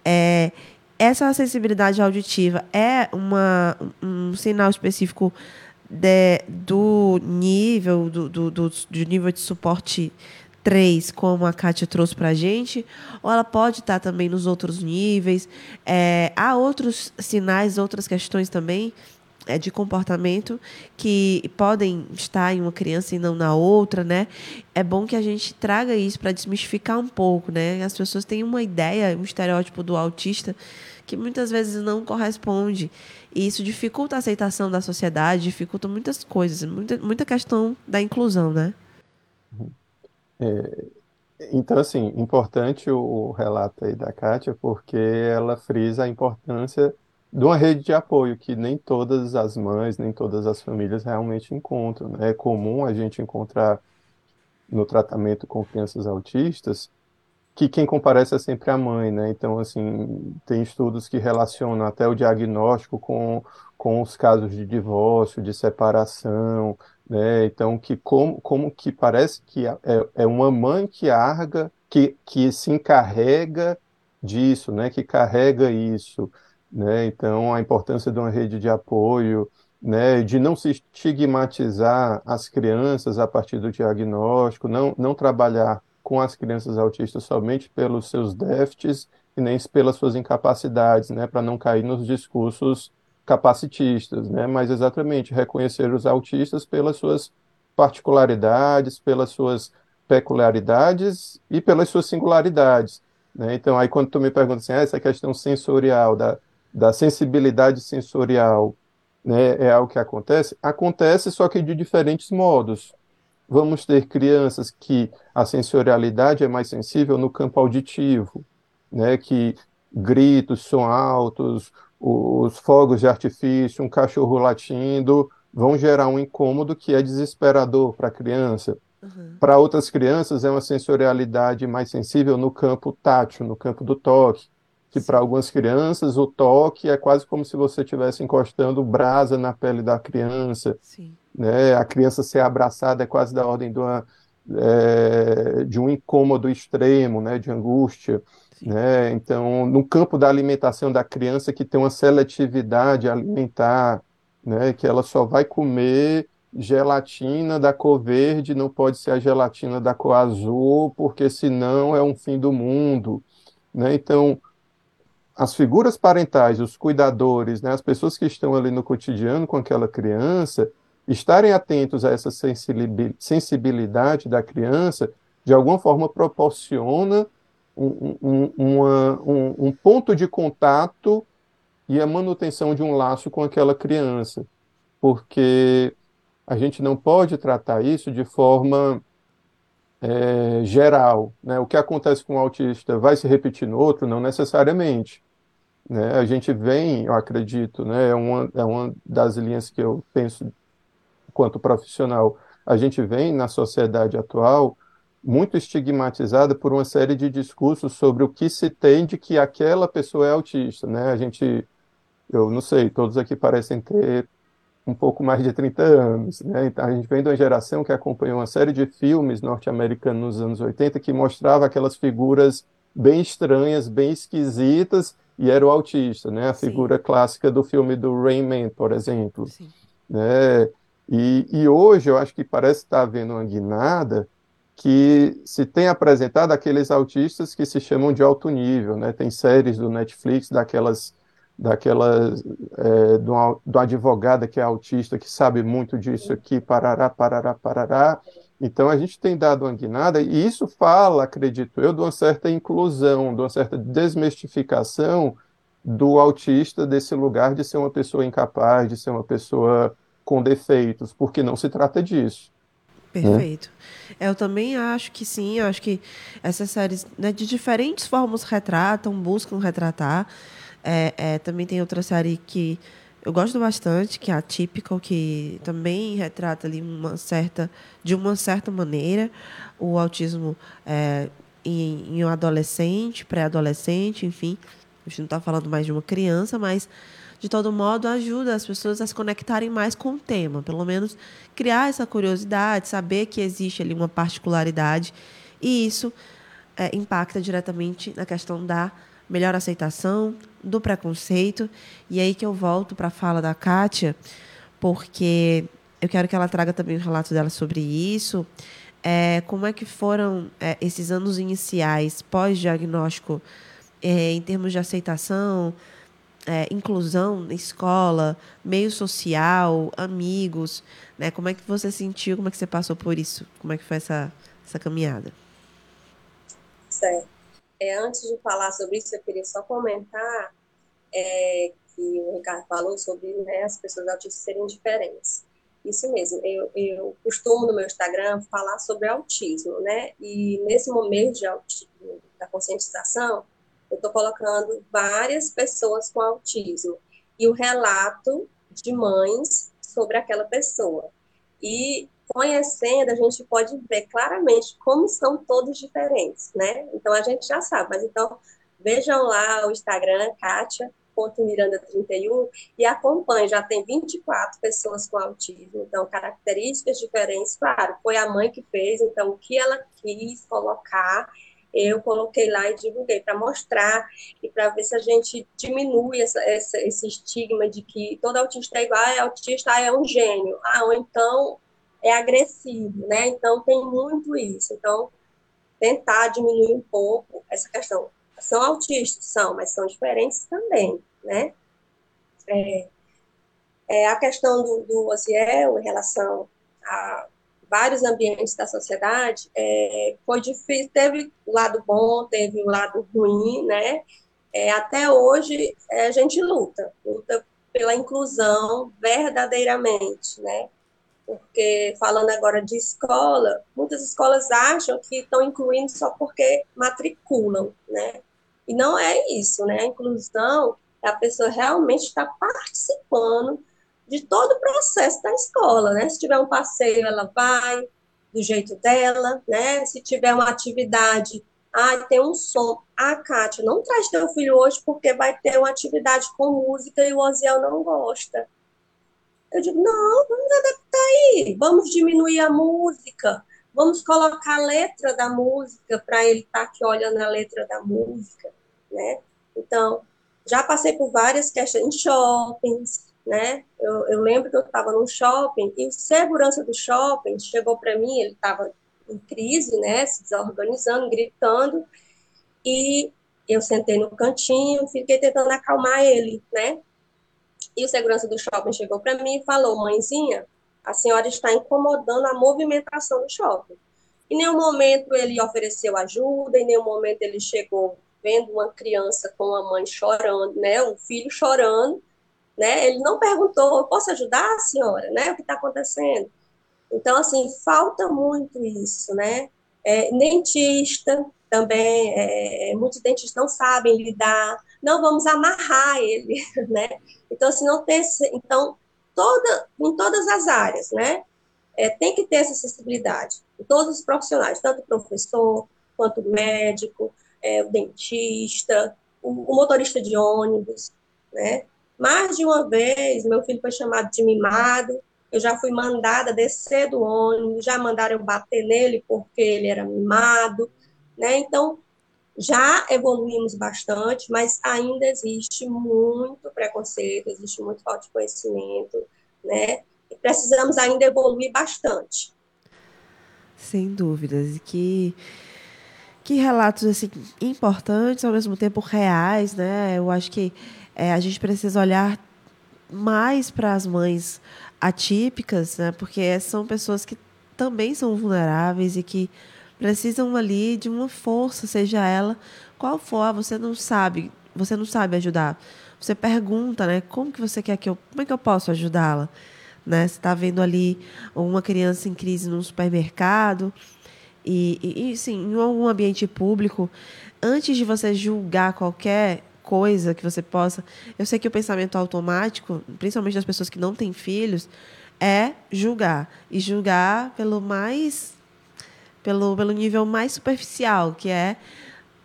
É, essa sensibilidade auditiva é uma, um sinal específico de, do nível, do, do, do, do nível de suporte 3, como a Kátia trouxe para a gente, ou ela pode estar também nos outros níveis. É, há outros sinais, outras questões também é, de comportamento que podem estar em uma criança e não na outra, né? É bom que a gente traga isso para desmistificar um pouco, né? As pessoas têm uma ideia, um estereótipo do autista que muitas vezes não corresponde. E isso dificulta a aceitação da sociedade, dificulta muitas coisas, muita, muita questão da inclusão, né? É, então, assim, importante o relato aí da Kátia, porque ela frisa a importância de uma rede de apoio que nem todas as mães, nem todas as famílias realmente encontram. Né? É comum a gente encontrar no tratamento com crianças autistas que quem comparece é sempre a mãe, né? Então, assim, tem estudos que relacionam até o diagnóstico com, com os casos de divórcio, de separação, né? Então, que como, como que parece que é, é uma mãe que arga, que, que se encarrega disso, né? Que carrega isso, né? Então, a importância de uma rede de apoio, né? De não se estigmatizar as crianças a partir do diagnóstico, não, não trabalhar com as crianças autistas somente pelos seus déficits e nem pelas suas incapacidades, né, para não cair nos discursos capacitistas, né, mas exatamente reconhecer os autistas pelas suas particularidades, pelas suas peculiaridades e pelas suas singularidades. Né? Então, aí quando tu me pergunta assim, ah, essa questão sensorial, da, da sensibilidade sensorial, né, é algo que acontece? Acontece, só que de diferentes modos. Vamos ter crianças que a sensorialidade é mais sensível no campo auditivo, né, que gritos, som altos, os fogos de artifício, um cachorro latindo, vão gerar um incômodo que é desesperador para a criança. Uhum. Para outras crianças, é uma sensorialidade mais sensível no campo tátil, no campo do toque. Que para algumas crianças, o toque é quase como se você estivesse encostando brasa na pele da criança. Sim né? A criança ser abraçada é quase da ordem de, uma, é, de um incômodo extremo, né? De angústia, né? Então, no campo da alimentação da criança que tem uma seletividade alimentar, né? Que ela só vai comer gelatina da cor verde, não pode ser a gelatina da cor azul, porque senão é um fim do mundo, né? Então, as figuras parentais, os cuidadores, né, as pessoas que estão ali no cotidiano com aquela criança, estarem atentos a essa sensibilidade da criança, de alguma forma proporciona um, um, uma, um, um ponto de contato e a manutenção de um laço com aquela criança, porque a gente não pode tratar isso de forma é, geral. Né? O que acontece com o autista vai se repetir no outro? Não necessariamente. Né? A gente vem, eu acredito, né? é, uma, é uma das linhas que eu penso quanto profissional, a gente vem na sociedade atual muito estigmatizada por uma série de discursos sobre o que se tem de que aquela pessoa é autista, né? A gente, eu não sei, todos aqui parecem ter um pouco mais de 30 anos, né? Então, a gente vem de uma geração que acompanhou uma série de filmes norte-americanos nos anos 80 que mostrava aquelas figuras bem estranhas, bem esquisitas, e era o autista, né? A Sim. figura clássica do filme do Rain Man, por exemplo. Sim. Né? E, e hoje eu acho que parece estar havendo uma guinada que se tem apresentado aqueles autistas que se chamam de alto nível, né? Tem séries do Netflix daquelas daquelas é, de uma advogada que é autista que sabe muito disso aqui, parará, parará, parará. Então a gente tem dado uma guinada e isso fala, acredito eu, de uma certa inclusão, de uma certa desmistificação do autista desse lugar de ser uma pessoa incapaz, de ser uma pessoa com defeitos, porque não se trata disso. Perfeito. Né? Eu também acho que sim, eu acho que essas séries né, de diferentes formas retratam, buscam retratar. É, é, também tem outra série que eu gosto bastante, que é a Typical, que também retrata ali uma certa, de uma certa maneira o autismo é, em, em um adolescente, pré-adolescente, enfim. A gente não está falando mais de uma criança, mas de todo modo ajuda as pessoas a se conectarem mais com o tema, pelo menos criar essa curiosidade, saber que existe ali uma particularidade e isso é, impacta diretamente na questão da melhor aceitação, do preconceito. E aí que eu volto para a fala da Kátia, porque eu quero que ela traga também o relato dela sobre isso. É, como é que foram é, esses anos iniciais pós-diagnóstico é, em termos de aceitação, é, inclusão na escola, meio social, amigos, né? Como é que você sentiu? Como é que você passou por isso? Como é que foi essa, essa caminhada? Certo. É, antes de falar sobre isso, eu queria só comentar é, que o Ricardo falou sobre né, as pessoas autistas serem diferentes. Isso mesmo, eu, eu costumo no meu Instagram falar sobre autismo, né? E nesse momento de autismo, da conscientização, eu estou colocando várias pessoas com autismo e o relato de mães sobre aquela pessoa. E conhecendo, a gente pode ver claramente como são todos diferentes, né? Então a gente já sabe, mas então vejam lá o Instagram, Kátia, Miranda31 e acompanhe, já tem 24 pessoas com autismo, então características diferentes, claro, foi a mãe que fez, então o que ela quis colocar, eu coloquei lá e divulguei para mostrar e para ver se a gente diminui essa, essa, esse estigma de que todo autista é igual, é autista, ah, é um gênio, ah, ou então é agressivo, né? Então tem muito isso. Então tentar diminuir um pouco essa questão. São autistas, são, mas são diferentes também, né? É, é a questão do, do Osiel em relação a vários ambientes da sociedade é, foi difícil, teve o lado bom, teve o lado ruim, né? É, até hoje é, a gente luta, luta pela inclusão verdadeiramente, né? Porque falando agora de escola, muitas escolas acham que estão incluindo só porque matriculam, né? E não é isso, né? A inclusão é a pessoa realmente estar participando de todo o processo da escola, né? Se tiver um passeio, ela vai do jeito dela, né? Se tiver uma atividade, ah, tem um som. Ah, Kátia, não traz teu filho hoje porque vai ter uma atividade com música e o Oziel não gosta. Eu digo, não, vamos adaptar aí, vamos diminuir a música, vamos colocar a letra da música para ele estar tá aqui olhando a letra da música, né? Então, já passei por várias questões em shoppings, né? Eu, eu lembro que eu estava num shopping e o segurança do shopping chegou para mim, ele estava em crise, né? Se desorganizando, gritando, e eu sentei no cantinho, fiquei tentando acalmar ele, né? E o segurança do shopping chegou para mim e falou: Mãezinha, a senhora está incomodando a movimentação do shopping. Em nenhum momento ele ofereceu ajuda, em nenhum momento ele chegou vendo uma criança com a mãe chorando, né, um filho chorando, né, ele não perguntou, posso ajudar a senhora, né, o que está acontecendo? Então, assim, falta muito isso, né, é, dentista também, é, muitos dentistas não sabem lidar, não vamos amarrar ele, né, então, se não tem, então, toda, em todas as áreas, né? É, tem que ter essa acessibilidade, todos os profissionais, tanto o professor, quanto o médico, é, o dentista, o, o, motorista de ônibus, né? Mais de uma vez, meu filho foi chamado de mimado, eu já fui mandada descer do ônibus, já mandaram eu bater nele porque ele era mimado, né? Então, já evoluímos bastante, mas ainda existe muito preconceito, existe muito falta de conhecimento, né? E precisamos ainda evoluir bastante. Sem dúvidas. E que, que relatos assim, importantes, ao mesmo tempo reais, né? Eu acho que é, a gente precisa olhar mais para as mães atípicas, né? Porque são pessoas que também são vulneráveis e que precisam ali de uma força, seja ela qual for, ah, você não sabe, você não sabe ajudar. Você pergunta, né? Como que você quer que eu, como é que eu posso ajudá-la? Né? Você está vendo ali uma criança em crise num supermercado e, e, e sim, em algum ambiente público, antes de você julgar qualquer coisa que você possa, eu sei que o pensamento automático, principalmente das pessoas que não têm filhos, é julgar e julgar pelo mais pelo, pelo nível mais superficial, que é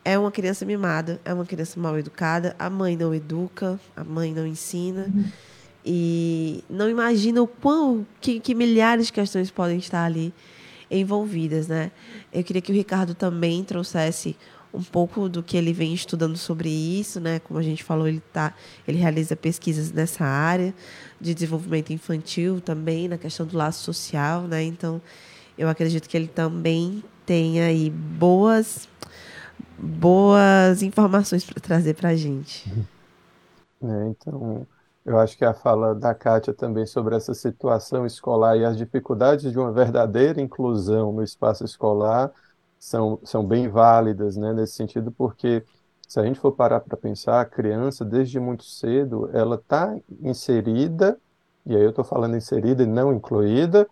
é uma criança mimada, é uma criança mal educada, a mãe não educa, a mãe não ensina. Uhum. E não imagina o quão que, que, milhares de questões podem estar ali envolvidas, né? Eu queria que o Ricardo também trouxesse um pouco do que ele vem estudando sobre isso, né? Como a gente falou, ele tá, ele realiza pesquisas nessa área de desenvolvimento infantil também, na questão do laço social, né? Então, eu acredito que ele também tem aí boas boas informações para trazer para a gente. É, então, eu acho que a fala da Kátia também sobre essa situação escolar e as dificuldades de uma verdadeira inclusão no espaço escolar são, são bem válidas, né, nesse sentido, porque se a gente for parar para pensar, a criança, desde muito cedo, ela está inserida, e aí eu estou falando inserida e não incluída,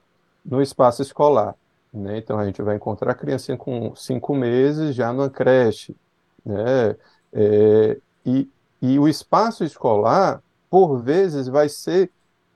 no espaço escolar. Né? Então, a gente vai encontrar criancinha com cinco meses já numa creche. Né? É, e, e o espaço escolar, por vezes, vai ser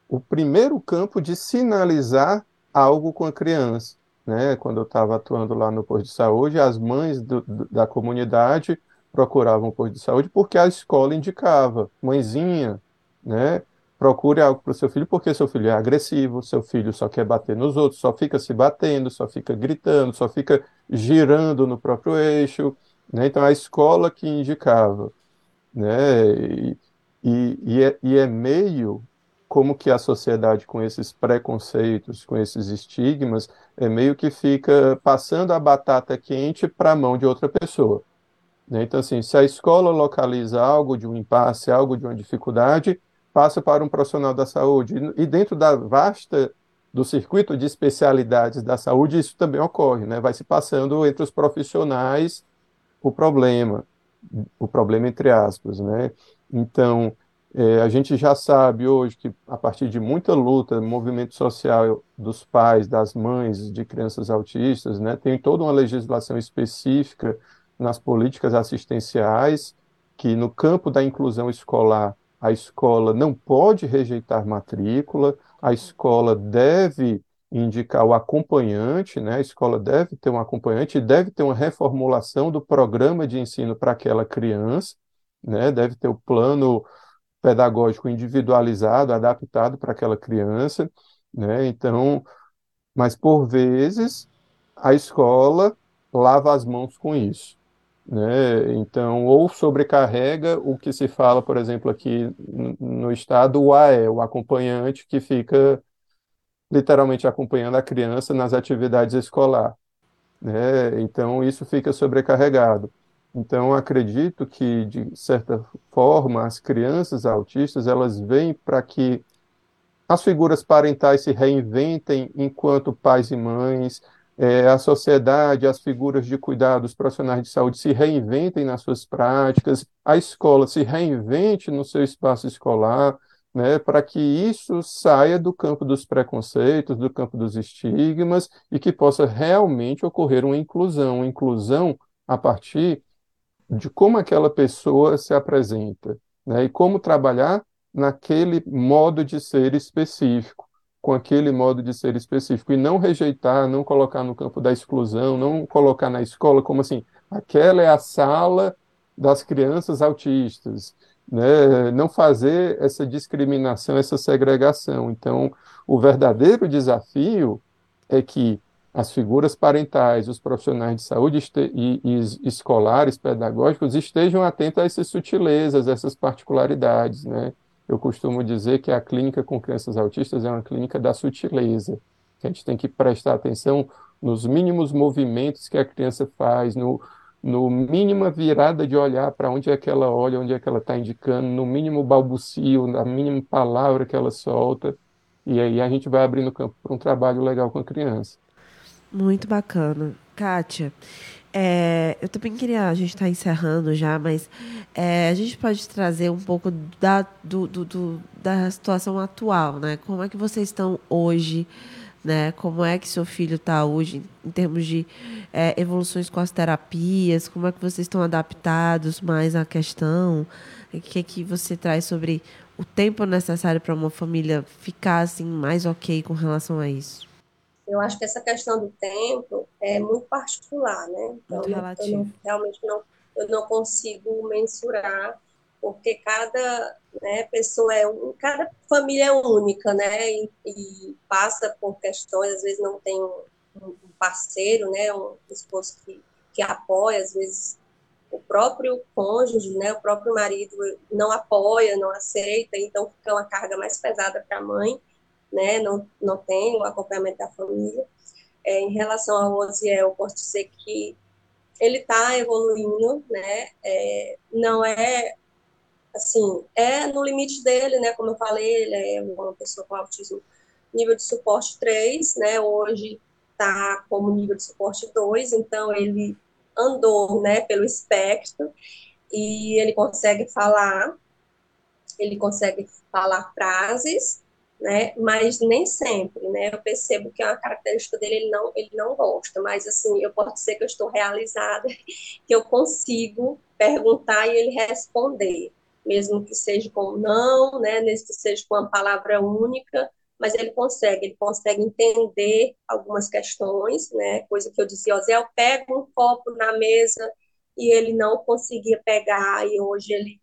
o primeiro campo de sinalizar algo com a criança né, quando eu estava atuando lá no posto de saúde, as mães do, da comunidade procuravam o posto de saúde porque a escola indicava, mãezinha, né, procure algo para o seu filho porque seu filho é agressivo, seu filho só quer bater nos outros, só fica se batendo, só fica gritando, só fica girando no próprio eixo, né, então a escola que indicava, né, e, e, e, é, e é meio como que a sociedade com esses preconceitos, com esses estigmas, é meio que fica passando a batata quente para a mão de outra pessoa. Né? Então, assim, se a escola localiza algo de um impasse, algo de uma dificuldade, passa para um profissional da saúde. E dentro da vasta do circuito de especialidades da saúde, isso também ocorre, né? Vai se passando entre os profissionais o problema, o problema entre aspas, né? Então, é, a gente já sabe hoje que, a partir de muita luta, movimento social dos pais, das mães de crianças autistas, né, tem toda uma legislação específica nas políticas assistenciais, que no campo da inclusão escolar, a escola não pode rejeitar matrícula, a escola deve indicar o acompanhante, né, a escola deve ter um acompanhante deve ter uma reformulação do programa de ensino para aquela criança, né, deve ter o plano pedagógico individualizado, adaptado para aquela criança, né? Então, mas por vezes a escola lava as mãos com isso, né? Então, ou sobrecarrega o que se fala, por exemplo, aqui no estado, o AE, o acompanhante que fica literalmente acompanhando a criança nas atividades escolares, né? Então, isso fica sobrecarregado. Então, acredito que, de certa forma, as crianças autistas, elas vêm para que as figuras parentais se reinventem enquanto pais e mães, é, a sociedade, as figuras de cuidado, os profissionais de saúde se reinventem nas suas práticas, a escola se reinvente no seu espaço escolar, né, para que isso saia do campo dos preconceitos, do campo dos estigmas e que possa realmente ocorrer uma inclusão, uma inclusão a partir de como aquela pessoa se apresenta, né? E como trabalhar naquele modo de ser específico, com aquele modo de ser específico, e não rejeitar, não colocar no campo da exclusão, não colocar na escola como assim, aquela é a sala das crianças autistas, né? Não fazer essa discriminação, essa segregação. Então, o verdadeiro desafio é que as figuras parentais, os profissionais de saúde e, e, escolares, pedagógicos, estejam atentos a essas sutilezas, essas particularidades, né? Eu costumo dizer que a clínica com crianças autistas é uma clínica da sutileza, que a gente tem que prestar atenção nos mínimos movimentos que a criança faz, no, no mínima virada de olhar para onde é que ela olha, onde é que ela está indicando, no mínimo balbucio, na mínima palavra que ela solta, e aí a gente vai abrindo campo para um trabalho legal com a criança. Muito bacana. Kátia, é, eu também queria, a gente está encerrando já, mas é, a gente pode trazer um pouco da, do, do, do, da situação atual, né? Como é que vocês estão hoje, né? Como é que seu filho está hoje em termos de é, evoluções com as terapias? Como é que vocês estão adaptados mais à questão? O que é que você traz sobre o tempo necessário para uma família ficar assim mais ok com relação a isso? Eu acho que essa questão do tempo é muito particular, né? Então. Eu não, realmente não, eu não consigo mensurar, porque cada né, pessoa é um, cada família é única, né? E, e, passa por questões, às vezes não tem um, um parceiro, né? Um esposo que, que apoia, às vezes o próprio cônjuge, né, o próprio marido não apoia, não aceita, então fica uma carga mais pesada para a mãe, né, não, não tem o acompanhamento da família. É, em relação ao Osiel, eu posso dizer que ele está evoluindo, né, é, não é, assim, é no limite dele, né, como eu falei, ele é uma pessoa com autismo nível de suporte 3, né, hoje está como nível de suporte 2, então ele andou, né, pelo espectro e ele consegue falar, ele consegue falar frases, né, mas nem sempre, né, eu percebo que é uma característica dele, ele não, ele não gosta, mas assim, eu posso dizer que eu estou realizada, que eu consigo perguntar e ele responder, mesmo que seja com não, né, mesmo que seja com uma palavra única, mas ele consegue, ele consegue entender algumas questões, né? Coisa que eu dizia, Zé, eu pego um copo na mesa e ele não conseguia pegar, e hoje ele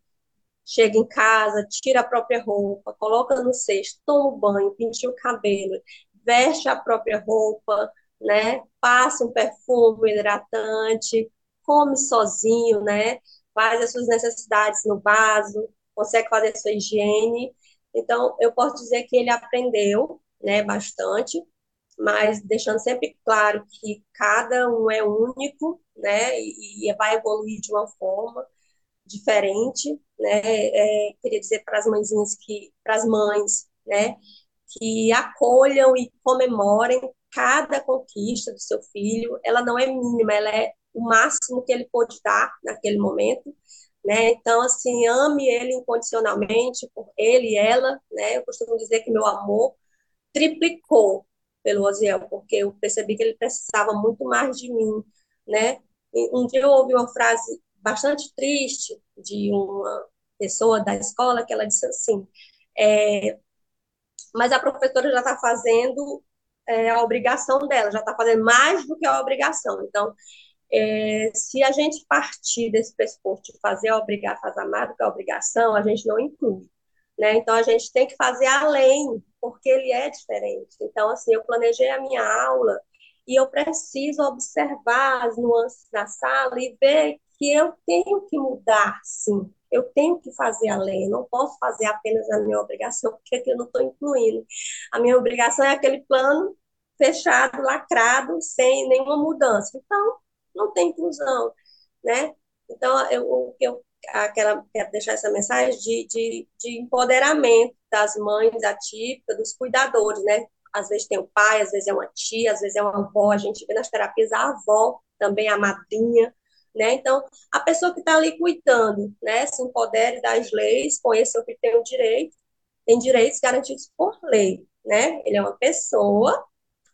chega em casa, tira a própria roupa, coloca no cesto, toma um banho, pinta o cabelo, veste a própria roupa, né? Passa um perfume hidratante, come sozinho, né? Faz as suas necessidades no vaso, consegue fazer sua higiene então, eu posso dizer que ele aprendeu, né, bastante, mas deixando sempre claro que cada um é único, né, e, e vai evoluir de uma forma diferente, né, é, queria dizer para as mãezinhas que, para as mães, né, que acolham e comemorem cada conquista do seu filho, ela não é mínima, ela é o máximo que ele pode dar naquele momento, né? Então, assim, ame ele incondicionalmente, por ele e ela, né? Eu costumo dizer que meu amor triplicou pelo Osiel, porque eu percebi que ele precisava muito mais de mim, né? Um dia eu ouvi uma frase bastante triste de uma pessoa da escola que ela disse assim: é, mas a professora já está fazendo é, a obrigação dela, já está fazendo mais do que a obrigação. Então, é, se a gente partir desse pressuposto de fazer a obrigar, fazer mais do que a obrigação, a gente não inclui. Né? Então, a gente tem que fazer além, porque ele é diferente. Então, assim, eu planejei a minha aula e eu preciso observar as nuances da sala e ver que eu tenho que mudar, sim. Eu tenho que fazer além, eu não posso fazer apenas a minha obrigação, porque aqui eu não estou incluindo. A minha obrigação é aquele plano fechado, lacrado, sem nenhuma mudança. Então, não tem inclusão, né? Então, eu, eu aquela, quero deixar essa mensagem de, de, de empoderamento das mães atípicas, dos cuidadores, né? Às vezes tem o pai, às vezes é uma tia, às vezes é uma avó, a gente vê nas terapias a avó, também a madrinha, né? Então, a pessoa que está ali cuidando, né, se empodere das leis, conheça o que tem o direito, tem direitos garantidos por lei, né? Ele é uma pessoa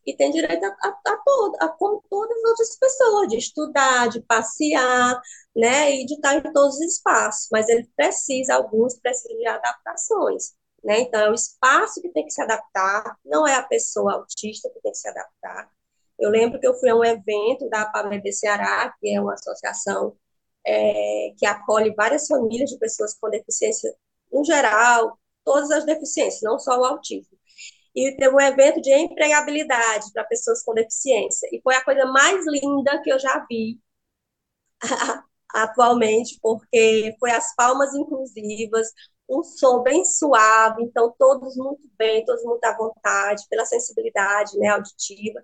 e tem direito a, a, a, todo, a como todas as outras pessoas, de estudar, de passear, né, e de estar em todos os espaços, mas ele precisa, alguns precisam de adaptações, né, então é o espaço que tem que se adaptar, não é a pessoa autista que tem que se adaptar. Eu lembro que eu fui a um evento da PAMEB Ceará, que é uma associação é, que acolhe várias famílias de pessoas com deficiência, no geral, todas as deficiências, não só o autismo e teve um evento de empregabilidade para pessoas com deficiência. E foi a coisa mais linda que eu já vi atualmente, porque foi as palmas inclusivas, um som bem suave, então todos muito bem, todos muito à vontade, pela sensibilidade né, auditiva.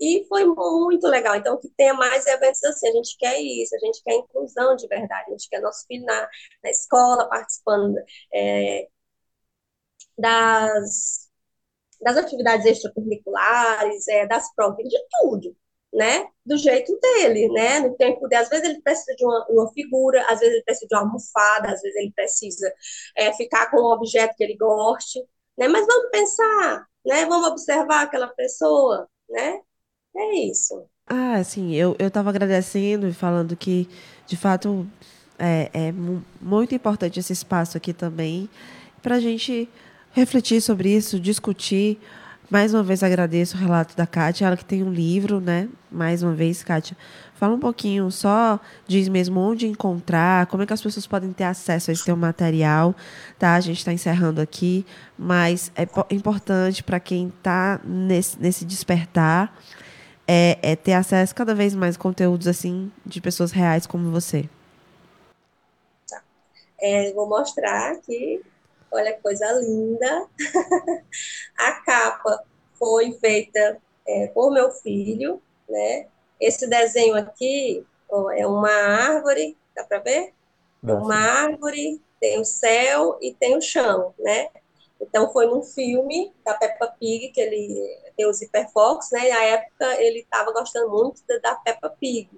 E foi muito legal. Então, que tenha mais eventos assim. A gente quer isso, a gente quer inclusão de verdade, a gente quer nosso filho na, na escola participando é, das das atividades extracurriculares, é, das provas, de tudo, né? Do jeito dele, né? No tempo dele. Às vezes ele precisa de uma, uma figura, às vezes ele precisa de uma almofada, às vezes ele precisa é, ficar com um objeto que ele goste, né? Mas vamos pensar, né? Vamos observar aquela pessoa, né? É isso. Ah, sim, eu estava agradecendo e falando que, de fato, é, é muito importante esse espaço aqui também para a gente refletir sobre isso, discutir, Mais uma vez agradeço o relato da Kátia, ela que tem um livro, né? Mais uma vez, Kátia, fala um pouquinho, só diz mesmo onde encontrar, como é que as pessoas podem ter acesso a esse teu material, tá? A gente está encerrando aqui, mas é importante para quem está nesse, nesse despertar é, é ter acesso a cada vez mais conteúdos assim de pessoas reais como você. Tá. É, vou mostrar aqui Olha que coisa linda. a capa foi feita é, por meu filho, né? Esse desenho aqui ó, é uma árvore, dá para ver? Uma árvore, tem o céu e tem o chão, né? Então foi num filme da Peppa Pig que ele tem os Hiperfox, né? Na época ele estava gostando muito da Peppa Pig.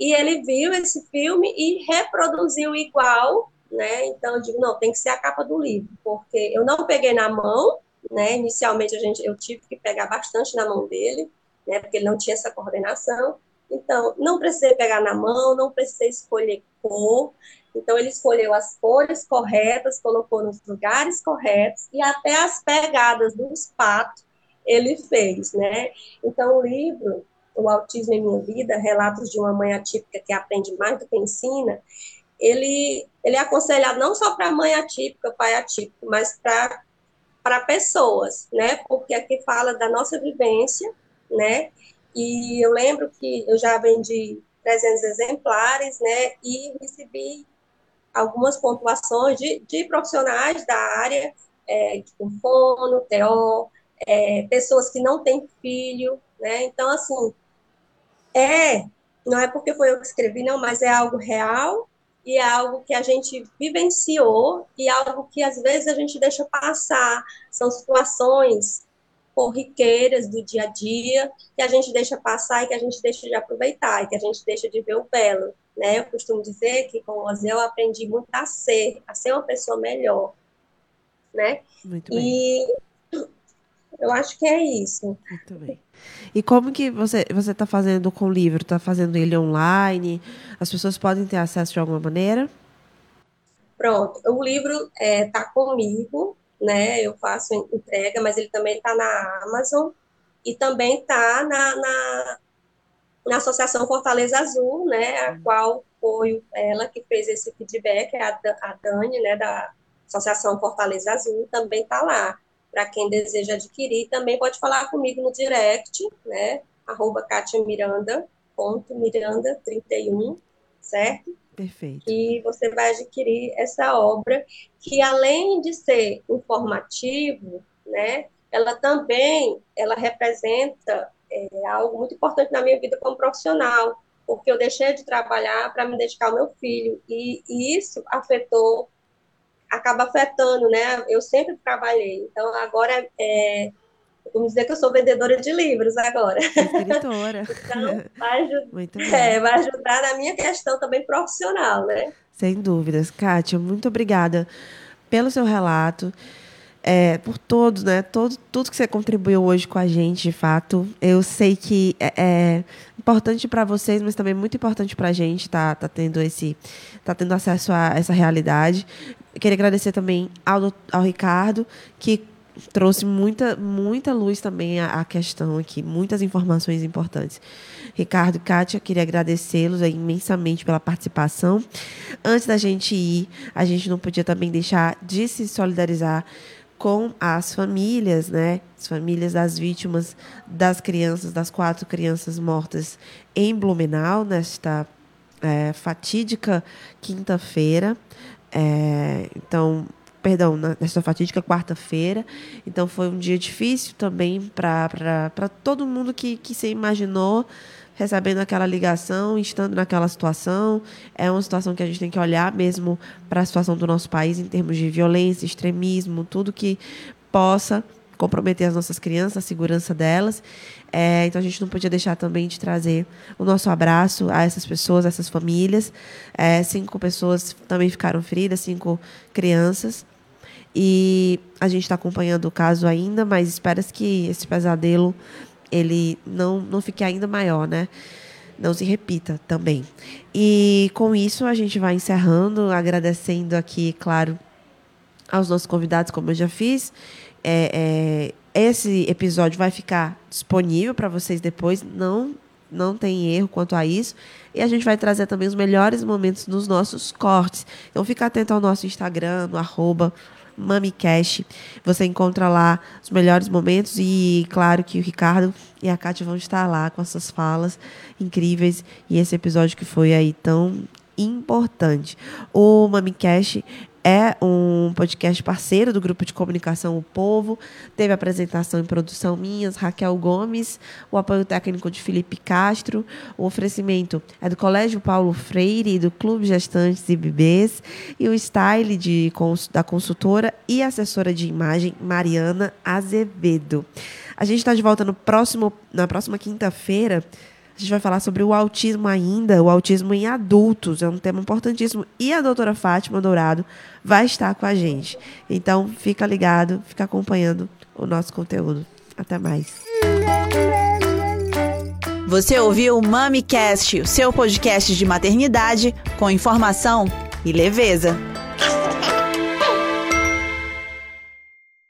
E ele viu esse filme e reproduziu igual né? Então eu digo, não, tem que ser a capa do livro, porque eu não peguei na mão, né? Inicialmente a gente, eu tive que pegar bastante na mão dele, né? Porque ele não tinha essa coordenação. Então, não precisei pegar na mão, não precisei escolher cor. Então, ele escolheu as cores corretas, colocou nos lugares corretos e até as pegadas dos patos ele fez, né? Então, o livro, O Autismo em Minha Vida, Relatos de uma Mãe Atípica que Aprende Mais do que Ensina, ele, ele é aconselhado não só para mãe atípica, pai atípico, mas para pessoas, né? Porque aqui fala da nossa vivência, né? E eu lembro que eu já vendi 300 exemplares, né? E recebi algumas pontuações de, de profissionais da área, é, fono, TO, é, pessoas que não têm filho, né? Então, assim, é, não é porque foi eu que escrevi, não, mas é algo real, e é algo que a gente vivenciou e algo que às vezes a gente deixa passar. São situações corriqueiras do dia a dia que a gente deixa passar e que a gente deixa de aproveitar e que a gente deixa de ver o belo, né? Eu costumo dizer que com o eu aprendi muito a ser, a ser uma pessoa melhor, né? Muito bem. E eu acho que é isso. Muito bem. E como que você você está fazendo com o livro? Está fazendo ele online? As pessoas podem ter acesso de alguma maneira? Pronto, o livro está é, tá comigo, né? Eu faço entrega, mas ele também está na Amazon e também está na, na, na, Associação Fortaleza Azul, né? A qual foi ela que fez esse feedback, a, a Dani, né? Da Associação Fortaleza Azul, também está lá para quem deseja adquirir. Também pode falar comigo no direct, né? Arroba Kátia Miranda, ponto Miranda 31, certo? Perfeito. E você vai adquirir essa obra, que além de ser informativo, né? Ela também, ela representa é, algo muito importante na minha vida como profissional, porque eu deixei de trabalhar para me dedicar ao meu filho, e, e isso afetou acaba afetando, né? Eu sempre trabalhei, então agora é, vamos dizer que eu sou vendedora de livros agora. Escritora. então, vai, é, vai ajudar na minha questão também profissional, né? Sem dúvidas. Kátia, muito obrigada pelo seu relato. É, por todos, né? Todo, tudo que você contribuiu hoje com a gente, de fato. Eu sei que é, é importante para vocês, mas também muito importante para a gente tá, tá tendo esse, tá tendo acesso a essa realidade. Queria agradecer também ao, ao Ricardo, que trouxe muita, muita luz também à, à questão aqui, muitas informações importantes. Ricardo Kátia, queria agradecê-los imensamente pela participação. Antes da gente ir, a gente não podia também deixar de se solidarizar com as famílias, né? As famílias das vítimas das crianças, das quatro crianças mortas em Blumenau, nesta é, fatídica quinta-feira. É, então, perdão, nesta fatídica quarta-feira. Então, foi um dia difícil também para todo mundo que, que se imaginou recebendo aquela ligação, estando naquela situação. É uma situação que a gente tem que olhar mesmo para a situação do nosso país em termos de violência, extremismo, tudo que possa comprometer as nossas crianças, a segurança delas. É, então a gente não podia deixar também de trazer o nosso abraço a essas pessoas, a essas famílias. É, cinco pessoas também ficaram feridas, cinco crianças. E a gente está acompanhando o caso ainda, mas espera que esse pesadelo ele não, não fique ainda maior, né? Não se repita também. E com isso a gente vai encerrando, agradecendo aqui, claro, aos nossos convidados, como eu já fiz. É, é, esse episódio vai ficar disponível para vocês depois, não não tem erro quanto a isso. E a gente vai trazer também os melhores momentos nos nossos cortes. Então fica atento ao nosso Instagram, no arroba MamiCast. Você encontra lá os melhores momentos e claro que o Ricardo e a Kátia vão estar lá com essas falas incríveis e esse episódio que foi aí tão importante. O MamiCast é um podcast parceiro do grupo de comunicação O Povo. Teve apresentação e produção minhas, Raquel Gomes, o apoio técnico de Felipe Castro. O oferecimento é do Colégio Paulo Freire, do Clube Gestantes e Bebês, e o style de, da consultora e assessora de imagem Mariana Azevedo. A gente está de volta no próximo, na próxima quinta-feira a gente vai falar sobre o autismo ainda, o autismo em adultos, é um tema importantíssimo. E a doutora Fátima Dourado vai estar com a gente. Então, fica ligado, fica acompanhando o nosso conteúdo. Até mais. Você ouviu o MamiCast, o seu podcast de maternidade com informação e leveza.